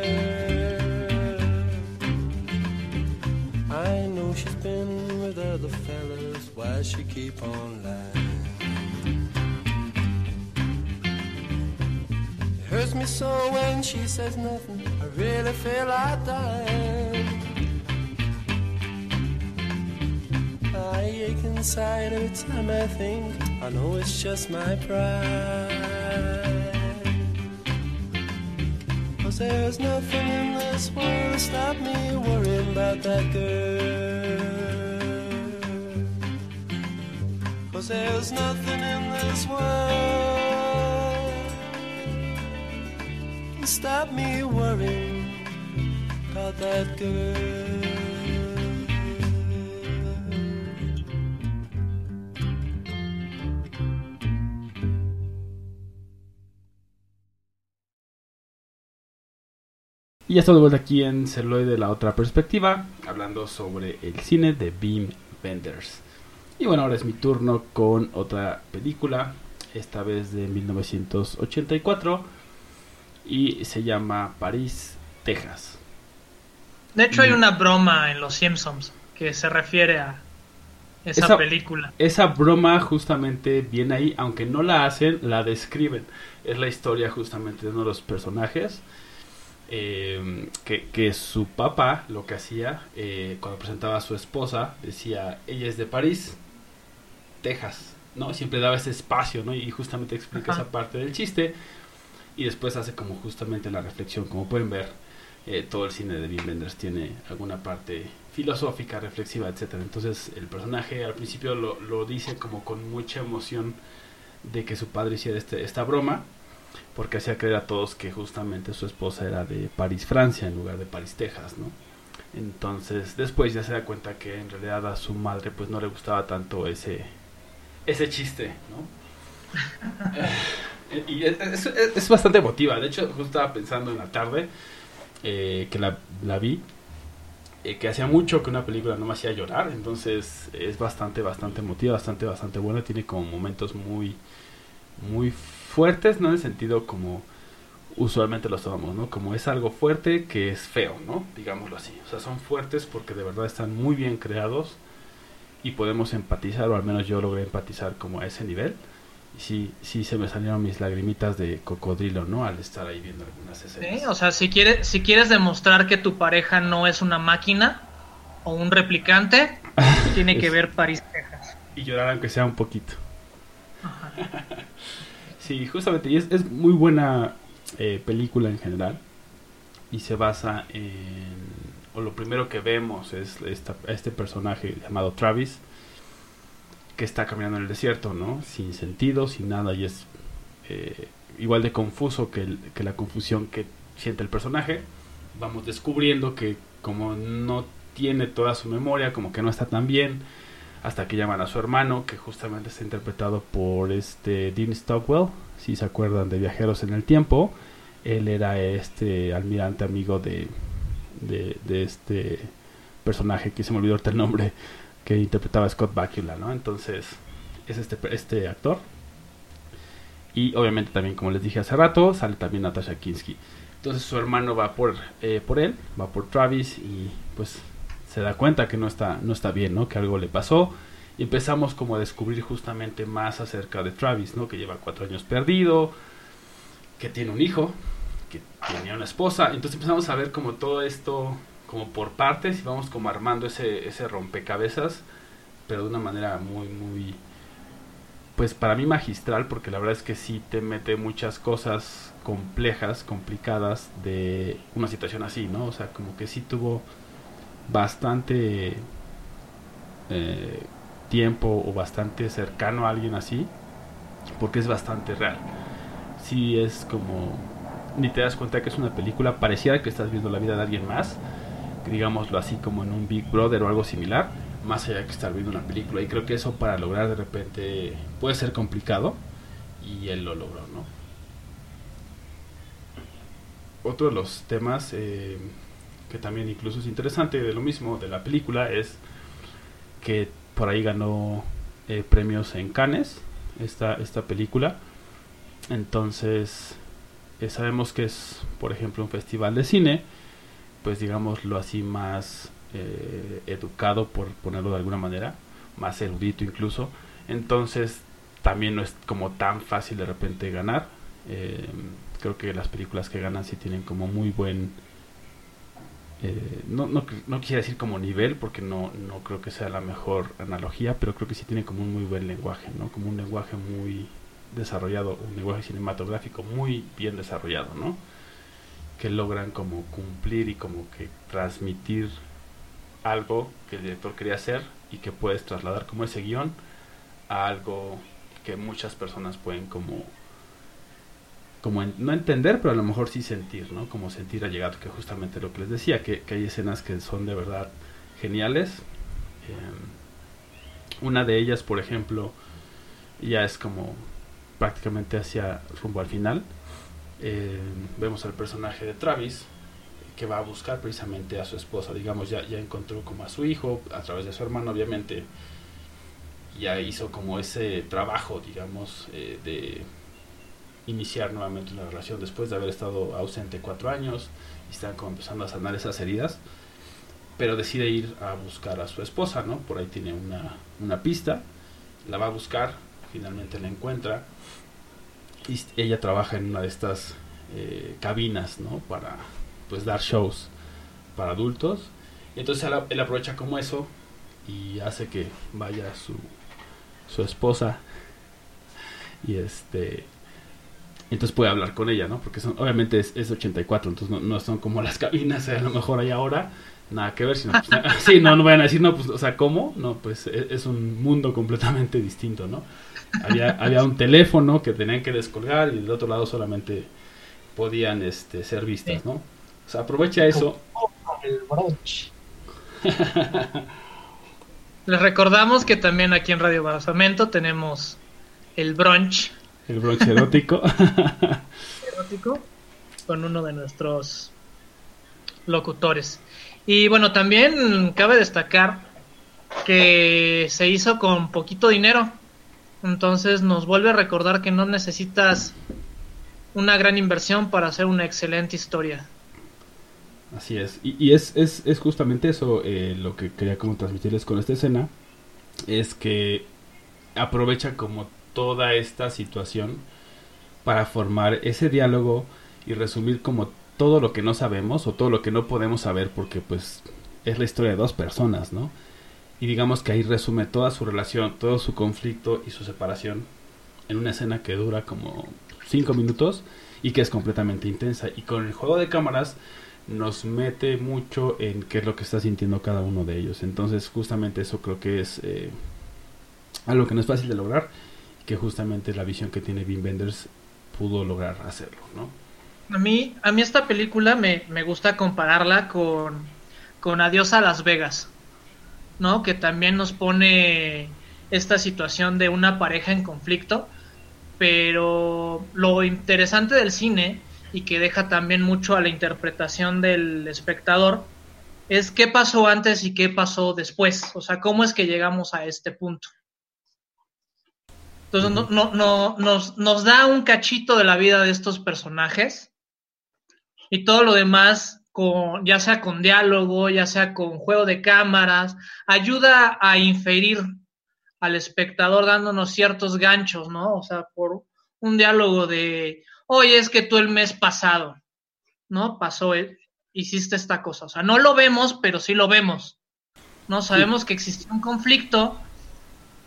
She's been with other fellas, why she keep on lying? It hurts me so when she says nothing, I really feel like dying. I ache inside every time I think. I know it's just my pride. Cause there's nothing in this world to stop me worrying about that girl. says nothing in this world stop me worrying about that girl. Y ya estamos de vuelta aquí en Celoy de la otra perspectiva, hablando sobre el cine de Beam Benders. Y bueno, ahora es mi turno con otra película, esta vez de 1984, y se llama París, Texas. De hecho, hay Mm. una broma en Los Simpsons que se refiere a esa, Esa- película. Esa broma justamente viene ahí, aunque no la hacen, la describen. Es la historia justamente de uno de los personajes. eh, que, que su papá lo que hacía eh, cuando presentaba a su esposa decía ella es de París, Texas, ¿no? Siempre daba ese espacio, ¿no? Y justamente explica Ajá. esa parte del chiste y después hace como justamente la reflexión, como pueden ver, eh, todo el cine de Wim Wenders tiene alguna parte filosófica, reflexiva, etcétera. Entonces el personaje al principio lo, lo dice como con mucha emoción de que su padre hiciera este, esta broma, porque hacía creer a todos que justamente su esposa era de París, Francia, en lugar de París, Texas, ¿no? Entonces después ya se da cuenta que en realidad a su madre pues no le gustaba tanto ese ese chiste, ¿no? Eh, y es, es- bastante emotiva. De hecho, justo estaba pensando en la tarde eh, que la, la vi, eh, que hacía mucho que una película no me hacía llorar. Entonces es bastante, bastante emotiva, bastante, bastante buena. Tiene como momentos muy, muy fuertes, no en el sentido como usualmente los tomamos, ¿no? Como es algo fuerte que es feo, ¿no? Digámoslo así. O sea, son fuertes porque de verdad están muy bien creados y podemos empatizar, o al menos yo logré empatizar como a ese nivel. Y sí, sí se me salieron mis lagrimitas de cocodrilo, ¿no? Al estar ahí viendo algunas escenas. ¿sí? O sea, si, quiere, si quieres demostrar que tu pareja no es una máquina o un replicante, tiene que ver París, Texas. Y llorar aunque sea un poquito. sí, justamente, y es, es muy buena eh, película en general. Y se basa en... Lo primero que vemos es este personaje llamado Travis. Que está caminando en el desierto, ¿no? Sin sentido, sin nada. Y es eh, igual de confuso que, que la confusión que siente el personaje. Vamos descubriendo que como no tiene toda su memoria, como que no está tan bien hasta que llaman a su hermano, que justamente está interpretado por este Dean Stockwell, si se acuerdan de Viajeros en el Tiempo. Él era este almirante amigo de, de, de este personaje que se me olvidó el nombre, que interpretaba Scott Bakula, ¿no? Entonces, es este, este actor. Y obviamente también, como les dije hace rato, sale también Natasha Kinski. Entonces su hermano va por, eh, por él, va por Travis y pues se da cuenta que no está, no está bien, ¿no? Que algo le pasó. Y empezamos como a descubrir justamente más acerca de Travis, ¿no? Que lleva cuatro años perdido, que tiene un hijo, tenía una esposa. Entonces empezamos a ver como todo esto, como por partes, y vamos como armando ese, ese rompecabezas, pero de una manera muy, muy, pues para mí magistral, porque la verdad es que sí te mete muchas cosas complejas, complicadas de una situación así, ¿no? O sea, como que sí tuvo bastante eh, tiempo o bastante cercano a alguien así, porque es bastante real. Sí es como, ni te das cuenta que es una película, pareciera que estás viendo la vida de alguien más, digámoslo así como en un Big Brother o algo similar, más allá que estar viendo una película. Y creo que eso para lograr de repente puede ser complicado, y él lo logró, ¿no? Otro de los temas eh, que también incluso es interesante de lo mismo de la película es que por ahí ganó eh, premios en Cannes esta, esta película. Entonces, sabemos que es, por ejemplo, un festival de cine, pues digámoslo así, más eh, educado, por ponerlo de alguna manera, más erudito incluso. Entonces, también no es como tan fácil de repente ganar. Eh, creo que las películas que ganan sí tienen como muy buen eh, no, no, no quisiera decir como nivel porque no, no creo que sea la mejor analogía pero creo que sí tiene como un muy buen lenguaje no como un lenguaje muy desarrollado un lenguaje cinematográfico muy bien desarrollado no que logran como cumplir y como que transmitir algo que el director quería hacer y que puedes trasladar como ese guion a algo que muchas personas pueden como como no entender, pero a lo mejor sí sentir, ¿no? Como sentir allegado, que justamente lo que les decía, que, hay escenas que son de verdad geniales. Eh, una de ellas, por ejemplo, ya es como prácticamente hacia rumbo al final. Eh, vemos al personaje de Travis, que va a buscar precisamente a su esposa. Digamos, ya, ya encontró como a su hijo a través de su hermano, obviamente. Ya hizo como ese trabajo, digamos, eh, de iniciar nuevamente una relación después de haber estado ausente cuatro años y están como empezando a sanar esas heridas. Pero decide ir a buscar a su esposa, ¿no? Por ahí tiene una, una pista, la va a buscar, finalmente la encuentra y ella trabaja en una de estas eh, cabinas, ¿no? Para pues dar shows para adultos. Y entonces él, aprovecha como eso y hace que vaya su, su esposa y este entonces puede hablar con ella, ¿no? Porque son, obviamente es, es 84, entonces no, no, son como las cabinas a lo mejor hay ahora, nada que ver, sino pues, sí, no, no vayan a decir, no, pues, o sea, ¿cómo? No, pues es, es un mundo completamente distinto, ¿no? Había, había un teléfono que tenían que descolgar y del otro lado solamente podían este, ser vistas, ¿no? O sea, aprovecha eso. El brunch. Les recordamos que también aquí en Radio Basamento tenemos el brunch. El brunch erótico. erótico con uno de nuestros locutores. Y bueno, también cabe destacar que se hizo con poquito dinero. Entonces nos vuelve a recordar que no necesitas una gran inversión para hacer una excelente historia. Así es, y, y es, es, es, justamente eso eh, lo que quería como transmitirles con esta escena, es que aprovecha como toda esta situación para formar ese diálogo y resumir como todo lo que no sabemos o todo lo que no podemos saber porque pues es la historia de dos personas, ¿no? Y digamos que ahí resume toda su relación, todo su conflicto y su separación en una escena que dura como cinco minutos y que es completamente intensa. Y con el juego de cámaras nos mete mucho en qué es lo que está sintiendo cada uno de ellos. Entonces justamente eso creo que es eh, algo que no es fácil de lograr y que justamente la visión que tiene Wim Wenders pudo lograr hacerlo, ¿no? A mí, a mí esta película me, me gusta compararla con, con Adiós a Las Vegas, ¿no? Que también nos pone esta situación de una pareja en conflicto, pero lo interesante del cine y que deja también mucho a la interpretación del espectador es qué pasó antes y qué pasó después, o sea, cómo es que llegamos a este punto. Entonces no, no, no, nos, nos da un cachito de la vida de estos personajes y todo lo demás, con, ya sea con diálogo, ya sea con juego de cámaras, ayuda a inferir al espectador dándonos ciertos ganchos, ¿no? O sea, por un diálogo de, oye, es que tú el mes pasado, ¿no? Pasó, hiciste esta cosa. O sea, no lo vemos, pero sí lo vemos. ¿No? Sabemos sí. que existió un conflicto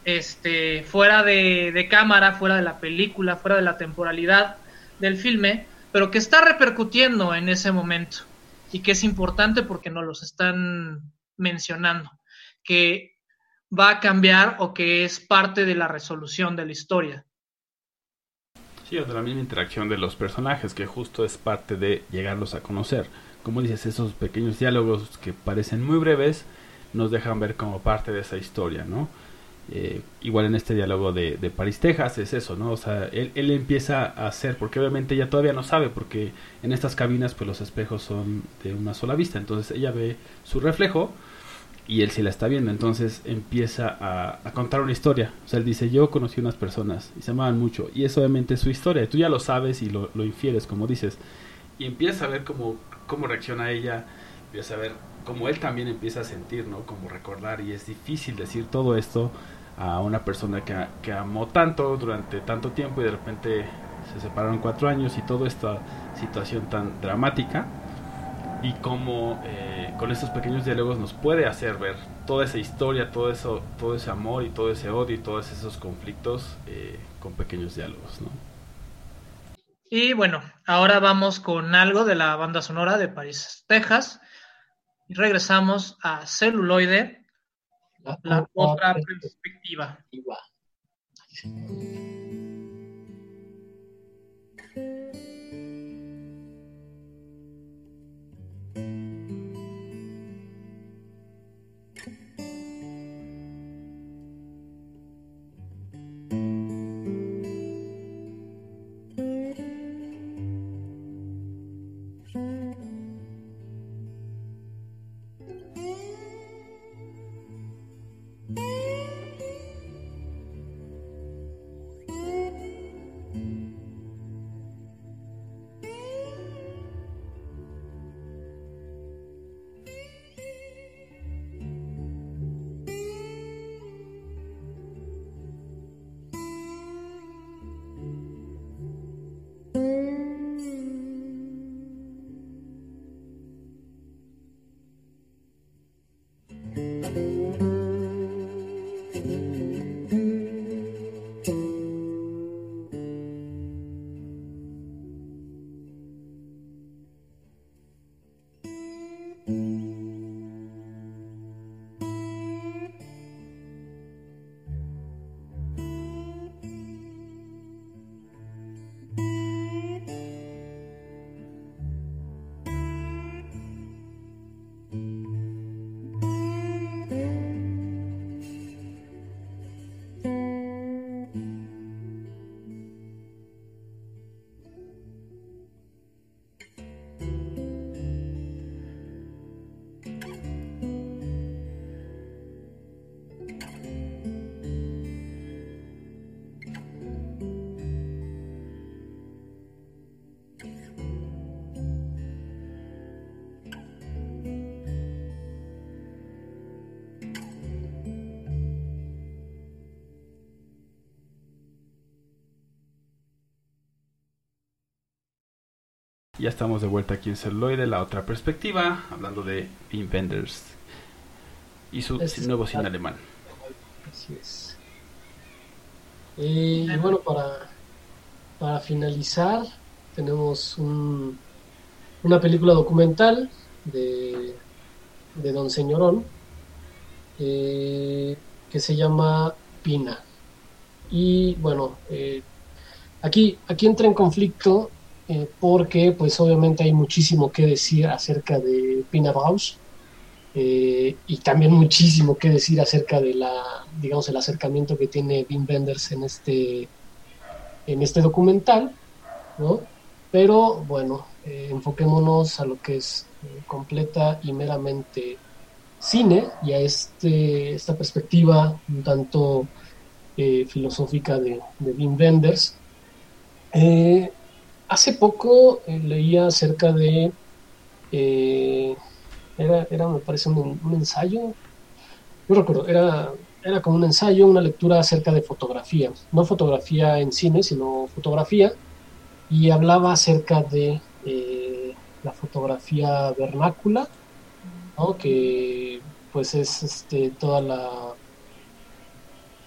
este, fuera de, de, cámara, fuera de la película, fuera de la temporalidad del filme, pero que está repercutiendo en ese momento y que es importante porque nos los están mencionando, que va a cambiar o que es parte de la resolución de la historia. Sí, o de la misma interacción de los personajes, que justo es parte de llegarlos a conocer. Como dices, esos pequeños diálogos que parecen muy breves nos dejan ver como parte de esa historia, ¿no? Eh, igual en este diálogo de, de, París, Texas, es eso, ¿no? O sea, él, él, empieza a hacer, porque obviamente ella todavía no sabe, porque en estas cabinas pues los espejos son de una sola vista, entonces ella ve su reflejo y él sí la está viendo, entonces empieza a, a contar una historia, o sea, él dice, yo conocí unas personas y se amaban mucho, y es obviamente su historia, tú ya lo sabes y lo, lo infieres, como dices, y empieza a ver cómo, cómo reacciona ella, empieza a ver cómo él también empieza a sentir, ¿no? Como recordar, y es difícil decir todo esto a una persona que, que, amó tanto durante tanto tiempo y de repente se separaron cuatro años y toda esta situación tan dramática y cómo eh, con estos pequeños diálogos nos puede hacer ver toda esa historia, todo eso, todo ese amor y todo ese odio y todos esos conflictos eh, con pequeños diálogos, ¿no? Y bueno, ahora vamos con algo de la banda sonora de París, Texas. Y regresamos a Celuloide, la, la otra perspectiva. perspectiva. Ya estamos de vuelta aquí en Celuloide, la otra perspectiva, hablando de Wim Wenders y su Este es- nuevo cine alemán. Así es. Eh, y bueno, para, para finalizar, tenemos un- una película documental de, de Don Señorón eh, que se llama Pina. Y bueno, eh, aquí, aquí entra en conflicto eh, porque pues obviamente hay muchísimo que decir acerca de Pina Bausch eh, y también muchísimo que decir acerca de la, digamos, el acercamiento que tiene Wim Wenders en este, en este documental, ¿no? Pero bueno, eh, enfoquémonos a lo que es eh, completa y meramente cine y a este, esta perspectiva un tanto eh, filosófica de, de Wim Wenders. Eh, hace poco eh, leía acerca de eh, era, era, me parece, un, ensayo. No recuerdo, era, era como un ensayo, una lectura acerca de fotografía. No fotografía en cine, sino fotografía. Y hablaba acerca de eh, la fotografía vernácula, ¿no? que pues es este, toda la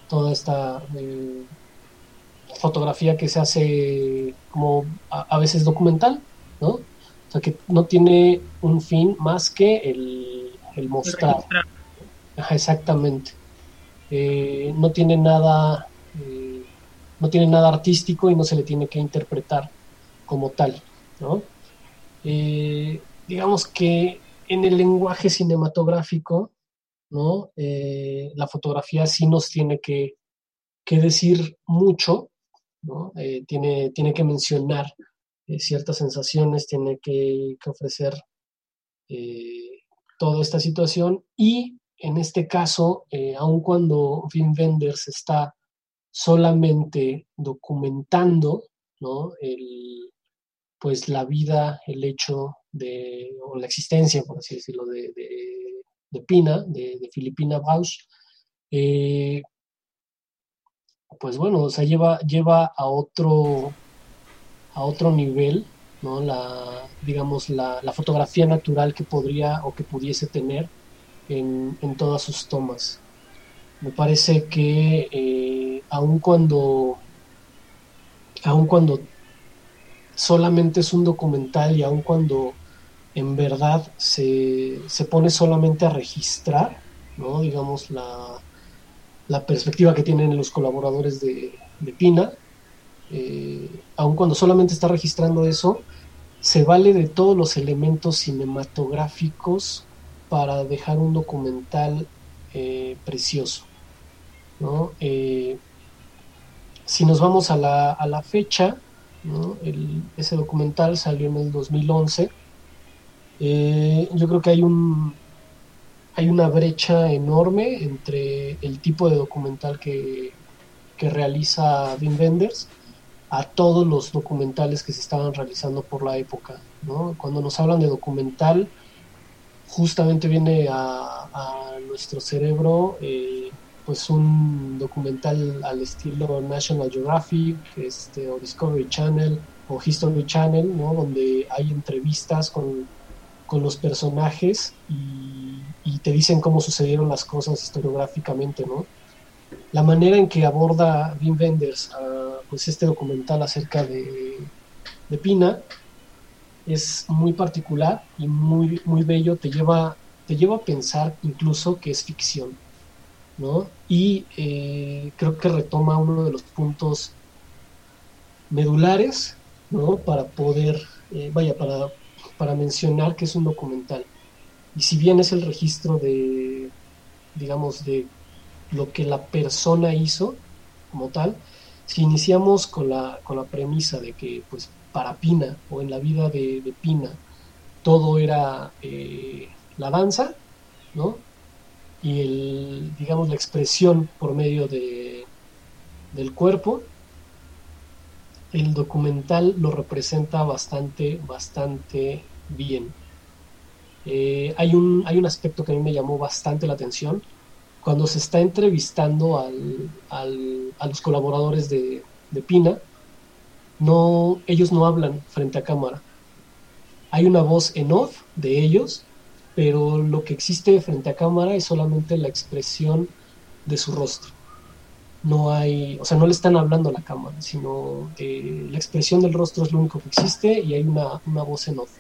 toda esta fotografía que se hace como a, a veces documental, ¿no? O sea, que no tiene un fin más que el, el mostrar. Ajá, exactamente. Eh, no tiene nada, eh, no tiene nada artístico y no se le tiene que interpretar como tal, ¿no? Eh, digamos que en el lenguaje cinematográfico, ¿no? La fotografía sí nos tiene que, que decir mucho, Eh, tiene, tiene que mencionar eh, ciertas sensaciones, tiene que, ofrecer eh, toda esta situación y en este caso, aun cuando Wim Wenders está solamente documentando ¿no? el, pues la vida, el hecho de, o la existencia, por así decirlo, de, de, de Pina, de, de Filipina Bausch, eh, pues bueno, o sea, lleva, lleva a otro a otro nivel, ¿no? La, digamos, la, la fotografía natural que podría o que pudiese tener en, en todas sus tomas. Me parece que eh, aun cuando aun cuando solamente es un documental y aun cuando en verdad se, se pone solamente a registrar, ¿no? digamos, la, la perspectiva que tienen los colaboradores de, Pina, eh, aun cuando solamente está registrando eso, se vale de todos los elementos cinematográficos para dejar un documental eh, precioso. ¿no? Eh, si nos vamos a la, a la fecha, ese documental salió en el 2011. Eh, yo creo que hay un hay una brecha enorme entre el tipo de documental que, que realiza Wim Wenders a todos los documentales que se estaban realizando por la época. ¿no? Cuando nos hablan de documental, justamente viene a, nuestro cerebro eh, pues un documental al estilo National Geographic este, o Discovery Channel o History Channel, ¿no? donde hay entrevistas con, con los personajes y, te dicen cómo sucedieron las cosas historiográficamente. ¿no? La manera en que aborda Wim Wenders uh, pues este documental acerca de, de Pina es muy particular y muy, muy bello, te lleva, te lleva a pensar incluso que es ficción, ¿no? Y eh, creo que retoma uno de los puntos medulares, ¿no? Para poder, eh, vaya, para, para mencionar que es un documental. Y si bien es el registro de, digamos, de lo que la persona hizo como tal, si iniciamos con la, con la premisa de que, pues, para Pina o en la vida de, Pina todo era eh, la danza, ¿no? Y el, digamos, la expresión por medio de, del cuerpo, el documental lo representa bastante, bastante bien. Eh, hay, un, hay un aspecto que a mí me llamó bastante la atención. Cuando se está entrevistando al, al, a los colaboradores de, de Pina, no, ellos no hablan frente a cámara. hay una voz en off de ellos, pero lo que existe frente a cámara es solamente la expresión de su rostro. No hay, o sea, no le están hablando a la cámara, sino eh, la expresión del rostro es lo único que existe y hay una, una voz en off.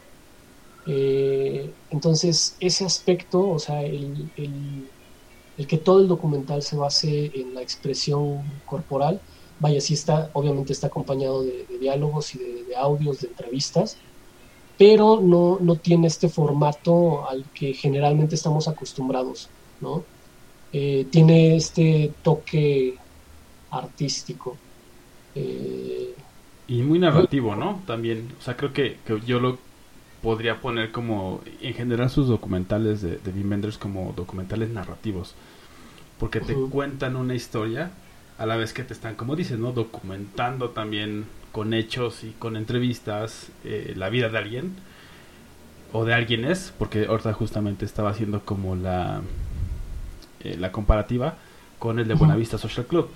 Eh, entonces, ese aspecto, o sea, el, el, que todo el documental se base en la expresión corporal, vaya, sí está, obviamente está acompañado de, diálogos y de, de, audios, de entrevistas, pero no, no tiene este formato al que generalmente estamos acostumbrados, ¿no? Eh, tiene este toque artístico. Eh, y muy narrativo, ¿no? También, o sea, creo que, que, yo lo podría poner como, en general sus documentales de, de Wim Wenders como documentales narrativos, porque te uh -huh. cuentan una historia a la vez que te están, como dices, ¿no? Documentando también con hechos y con entrevistas eh, la vida de alguien o de alguien es, porque ahorita justamente estaba haciendo como la eh, la comparativa con el de Buenavista Social Club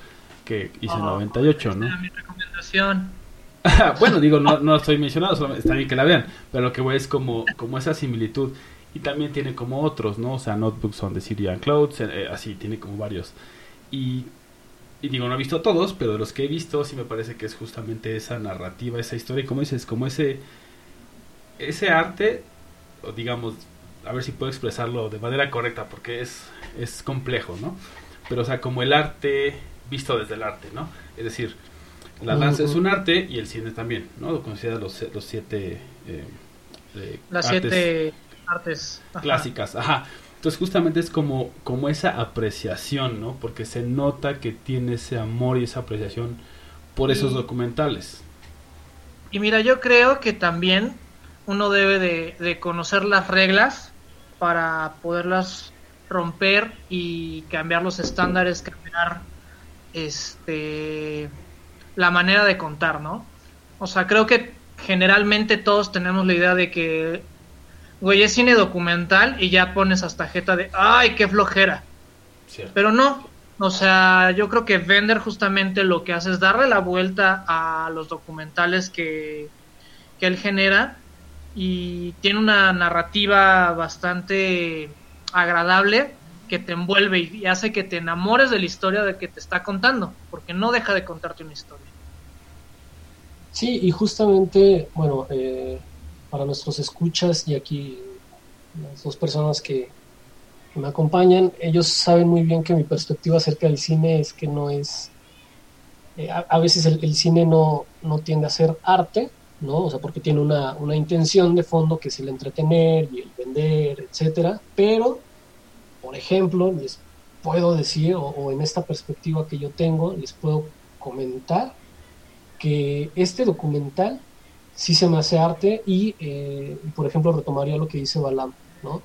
que hice en Oh, 98, ¿no? Mi recomendación. bueno, digo, no, no estoy mencionado, solamente está bien que la vean, pero lo que voy es como, como esa similitud. Y también tiene como otros, ¿no? O sea, Notebooks on the Syrian Clouds, eh, así, tiene como varios. Y, y digo, no he visto todos, pero de los que he visto sí me parece que es justamente esa narrativa, esa historia, y como dices, como ese, ese arte, o digamos, a ver si puedo expresarlo de manera correcta, porque es, es complejo, ¿no? Pero, o sea, como el arte visto desde el arte, ¿no? Es decir, la danza uh -huh. es un arte y el cine también, ¿no? Lo considera los, los siete... Eh, eh, Las artes siete artes ajá. clásicas, ajá. Entonces justamente es como, como esa apreciación, ¿no? Porque se nota que tiene ese amor y esa apreciación por esos y, documentales. Y mira, yo creo que también uno debe de, de conocer las reglas para poderlas romper y cambiar los estándares, cambiar este la manera de contar, ¿no? O sea, creo que generalmente todos tenemos la idea de que, güey, es cine documental y ya pones hasta jeta de, ay, qué flojera. Cierto. Pero no, o sea, yo creo que Vender justamente lo que hace es darle la vuelta a los documentales que, que él genera y tiene una narrativa bastante agradable que te envuelve y hace que te enamores de la historia de que te está contando, porque no deja de contarte una historia. Sí, y justamente, bueno, eh, para nuestros escuchas y aquí las dos personas que, me acompañan, ellos saben muy bien que mi perspectiva acerca del cine es que no es, eh, a, a, veces el, el, cine no, no tiende a ser arte, ¿no? O sea, porque tiene una, una intención de fondo que es el entretener y el vender, etcétera, pero, por ejemplo, les puedo decir, o, en esta perspectiva que yo tengo, les puedo comentar que este documental sí se me hace arte y, eh, por ejemplo, retomaría lo que dice Balam, ¿no?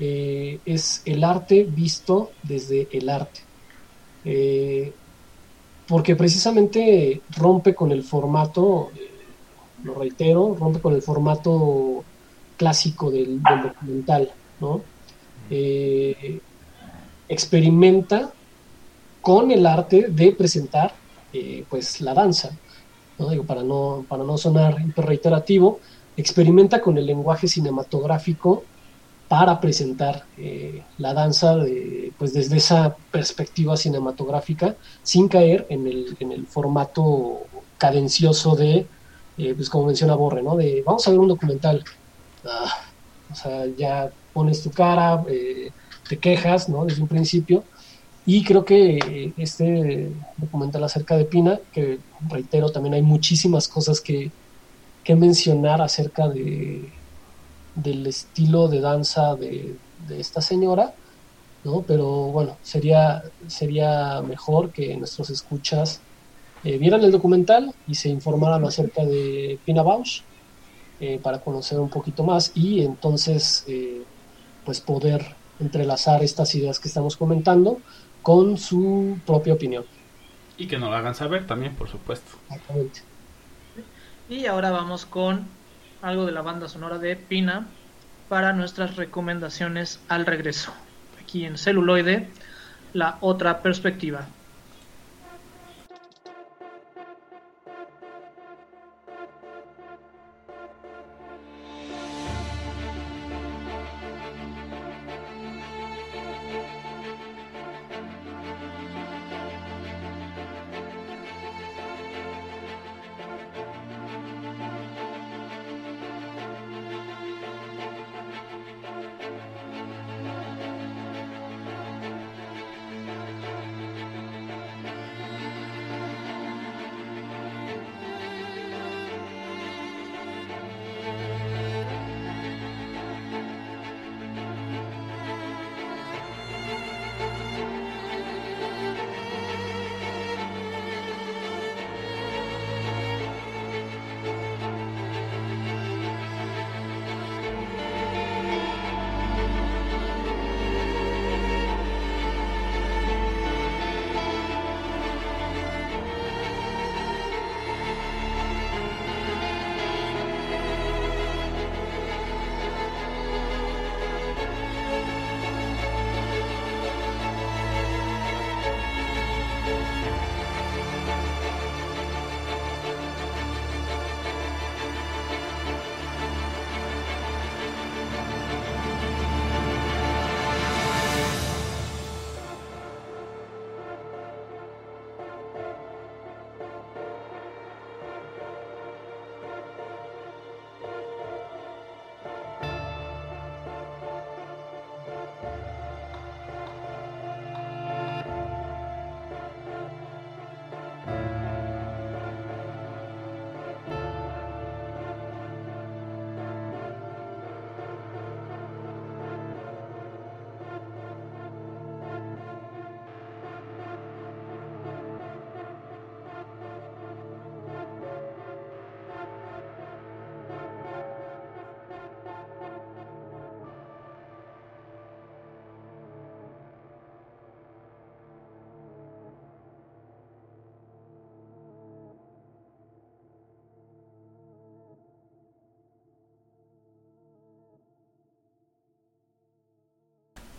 Eh, es el arte visto desde el arte. Eh, porque precisamente rompe con el formato, lo reitero, rompe con el formato clásico del documental, ¿no? Eh, experimenta con el arte de presentar pues la danza, ¿no? Digo, para no, para no sonar reiterativo, experimenta con el lenguaje cinematográfico para presentar eh, la danza de, pues desde esa perspectiva cinematográfica sin caer en el, en el formato cadencioso de, eh, pues como menciona Borre, ¿no? De vamos a ver un documental. Ah, o sea, ya pones tu cara, eh, te quejas, ¿no? Desde un principio y creo que este documental acerca de Pina, que reitero, también hay muchísimas cosas que, que mencionar acerca de, del estilo de danza de, esta señora, ¿no? Pero bueno, sería, sería mejor que nuestros escuchas eh, vieran el documental y se informaran acerca de Pina Bausch eh, para conocer un poquito más y entonces eh, pues poder entrelazar estas ideas que estamos comentando con su propia opinión. Y que nos lo hagan saber también, por supuesto. Exactamente. Y ahora vamos con algo de la banda sonora de Pina para nuestras recomendaciones al regreso. Aquí en celuloide, la otra perspectiva.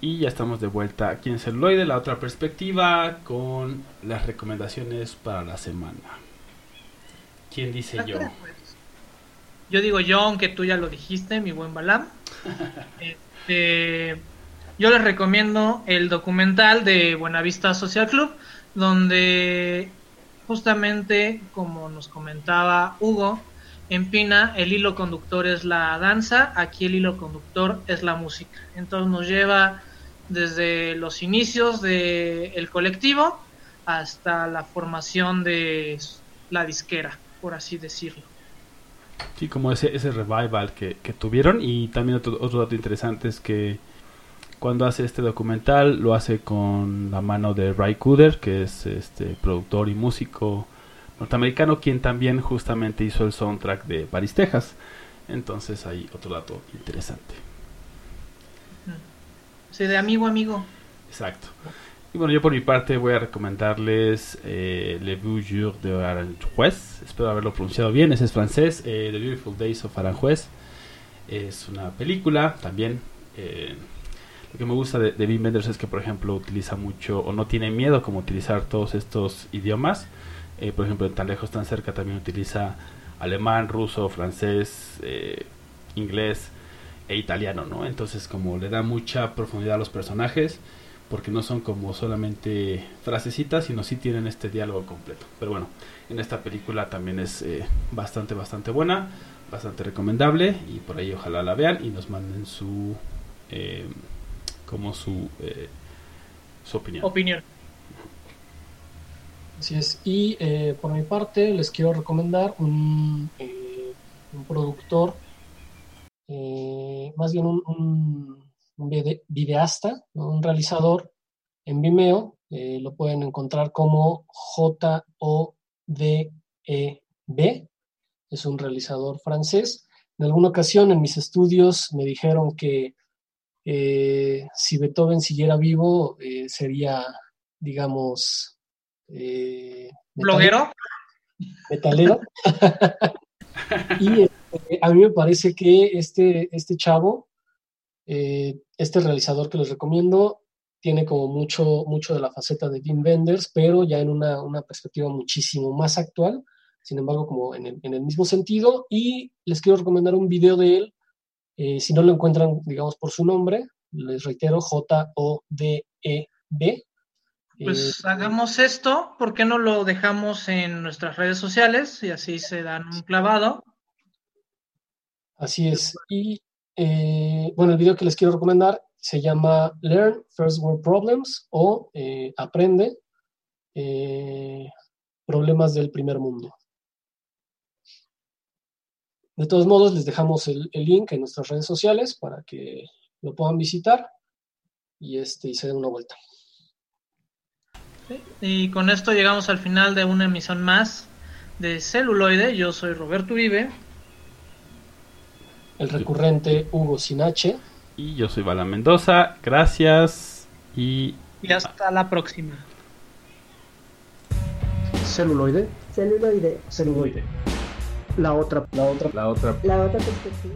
Y ya estamos de vuelta aquí en Celuloide, la otra perspectiva, con las recomendaciones para la semana. ¿Quién dice yo? Yo digo yo, aunque tú ya lo dijiste, mi buen Balam. Este, yo les recomiendo el documental de Buenavista Social Club, donde justamente, como nos comentaba Hugo, en Pina el hilo conductor es la danza, aquí el hilo conductor es la música. Entonces nos lleva desde los inicios del colectivo hasta la formación de la disquera, por así decirlo. Sí, como ese, ese revival que, que tuvieron y también otro, otro dato interesante es que cuando hace este documental lo hace con la mano de Ray Cooder, que es este productor y músico norteamericano, quien también justamente hizo el soundtrack de Paris, Texas. Entonces hay otro dato interesante. Sí, de amigo amigo. Exacto. Y bueno, yo por mi parte voy a recomendarles eh, Le Beau Jour de Aranjuez. Espero haberlo pronunciado bien, ese es francés. Eh, The Beautiful Days of Aranjuez. Es una película también. Eh, lo que me gusta de, de Wim Wenders es que, por ejemplo, utiliza mucho o no tiene miedo como utilizar todos estos idiomas. Eh, por ejemplo, en tan lejos, tan cerca también utiliza alemán, ruso, francés, eh, inglés e italiano, ¿no? Entonces, como le da mucha profundidad a los personajes, porque no son como solamente frasecitas, sino sí tienen este diálogo completo. Pero bueno, en esta película también es eh, bastante, bastante buena, bastante recomendable y por ahí ojalá la vean y nos manden su, eh, como su, su opinión. Opinión. Así es. Y eh, por mi parte les quiero recomendar un, eh, un productor, eh, más bien un, un, un vide- videasta, un realizador en Vimeo. lo pueden encontrar como J-O-D-E-B. Es un realizador francés. En alguna ocasión en mis estudios me dijeron que si Beethoven siguiera vivo sería, digamos, eh, ¿Bloguero? metalero. y este, a mí me parece que este, este chavo, eh, este realizador que les recomiendo, tiene como mucho, mucho de la faceta de Wim Wenders, pero ya en una, una perspectiva muchísimo más actual, sin embargo, como en el, en el mismo sentido. Y les quiero recomendar un video de él, eh, si no lo encuentran, digamos, por su nombre, les reitero, J-O-D-E-B. Pues Eh, hagamos esto, ¿por qué no lo dejamos en nuestras redes sociales y así se dan un clavado? Así es. Y eh, bueno, el video que les quiero recomendar se llama Learn First World Problems o eh, Aprende eh, Problemas del Primer Mundo. De todos modos, les dejamos el, el link en nuestras redes sociales para que lo puedan visitar y, este, y se den una vuelta. Y con esto llegamos al final de una emisión más de Celuloide. Yo soy Roberto Uribe. El recurrente Hugo Sinache. Y yo soy Bala Mendoza, gracias y Y hasta la próxima. Celuloide. Celuloide, Celuloide. La otra, la otra, la otra la otra perspectiva.